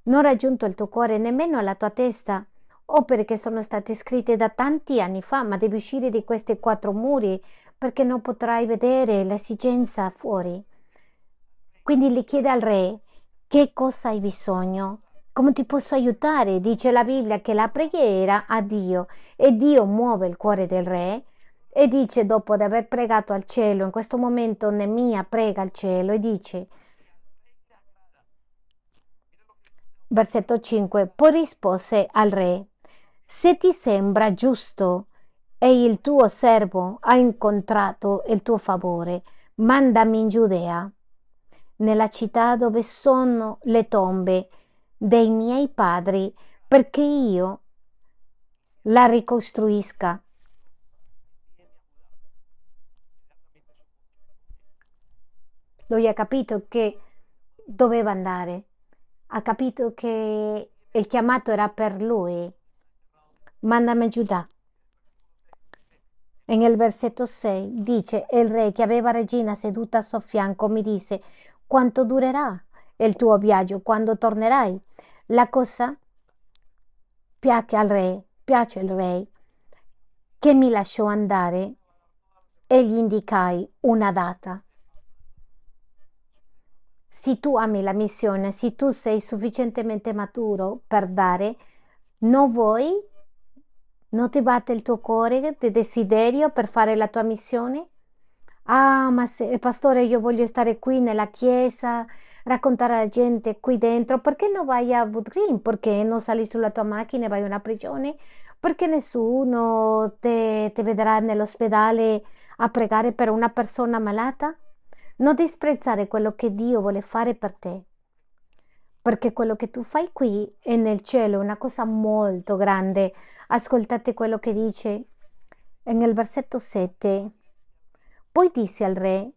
[SPEAKER 1] Non raggiunto il tuo cuore nemmeno la tua testa. Opere che sono state scritte da tanti anni fa, ma devi uscire di questi quattro muri perché non potrai vedere l'esigenza fuori. Quindi gli chiede al re che cosa hai bisogno? Come ti posso aiutare? Dice la Bibbia che la preghiera a Dio e Dio muove il cuore del re e dice dopo di aver pregato al cielo, in questo momento Nemia prega al cielo e dice versetto 5 poi rispose al re se ti sembra giusto e il tuo servo ha incontrato il tuo favore mandami in Giudea nella città dove sono le tombe dei miei padri perché io la ricostruisca. Lui ha capito che doveva andare, ha capito che il chiamato era per lui. Mandami Giuda. E nel versetto 6 dice, e il re che aveva regina seduta a suo fianco mi disse, quanto durerà il tuo viaggio, quando tornerai? La cosa piace al re, piace al re, che mi lasciò andare e gli indicai una data. Se tu ami la missione, se tu sei sufficientemente maturo per dare, non vuoi, non ti batte il tuo cuore di desiderio per fare la tua missione? Ah, ma se, pastore, io voglio stare qui nella chiesa, raccontare alla gente qui dentro, perché non vai a Wood Green? Perché non sali sulla tua macchina e vai a una prigione? Perché nessuno ti vedrà nell'ospedale a pregare per una persona malata? Non disprezzare quello che Dio vuole fare per te, perché quello che tu fai qui e nel cielo è una cosa molto grande. Ascoltate quello che dice nel versetto 7. Poi disse al re,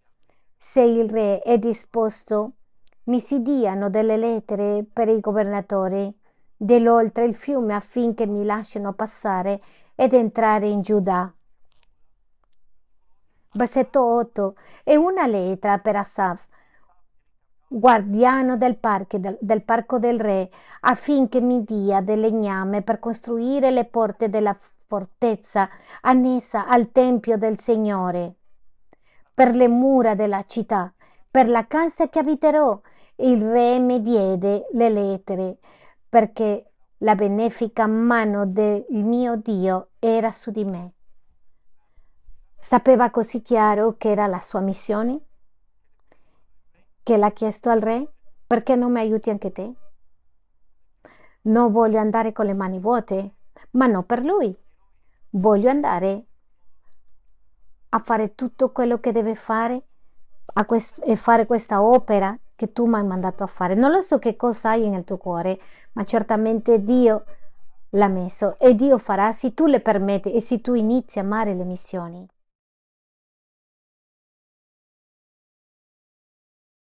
[SPEAKER 1] se il re è disposto, mi si diano delle lettere per i governatori dell'oltre il fiume affinché mi lasciano passare ed entrare in Giuda. Versetto 8. E una lettera per Asaf, guardiano del, parco del, del del re, affinché mi dia del legname per costruire le porte della fortezza annessa al tempio del Signore, per le mura della città, per la casa che abiterò. Il re mi diede le lettere perché la benefica mano del mio Dio era su di me. Sapeva così chiaro che era la sua missione che l'ha chiesto al re perché non mi aiuti anche te? Non voglio andare con le mani vuote, ma non per lui. Voglio andare a fare tutto quello che deve fare quest- e fare questa opera che tu mi hai mandato a fare. Non lo so che cosa hai nel tuo cuore, ma certamente Dio l'ha messo e Dio farà se tu le permetti e se tu inizi a amare le missioni.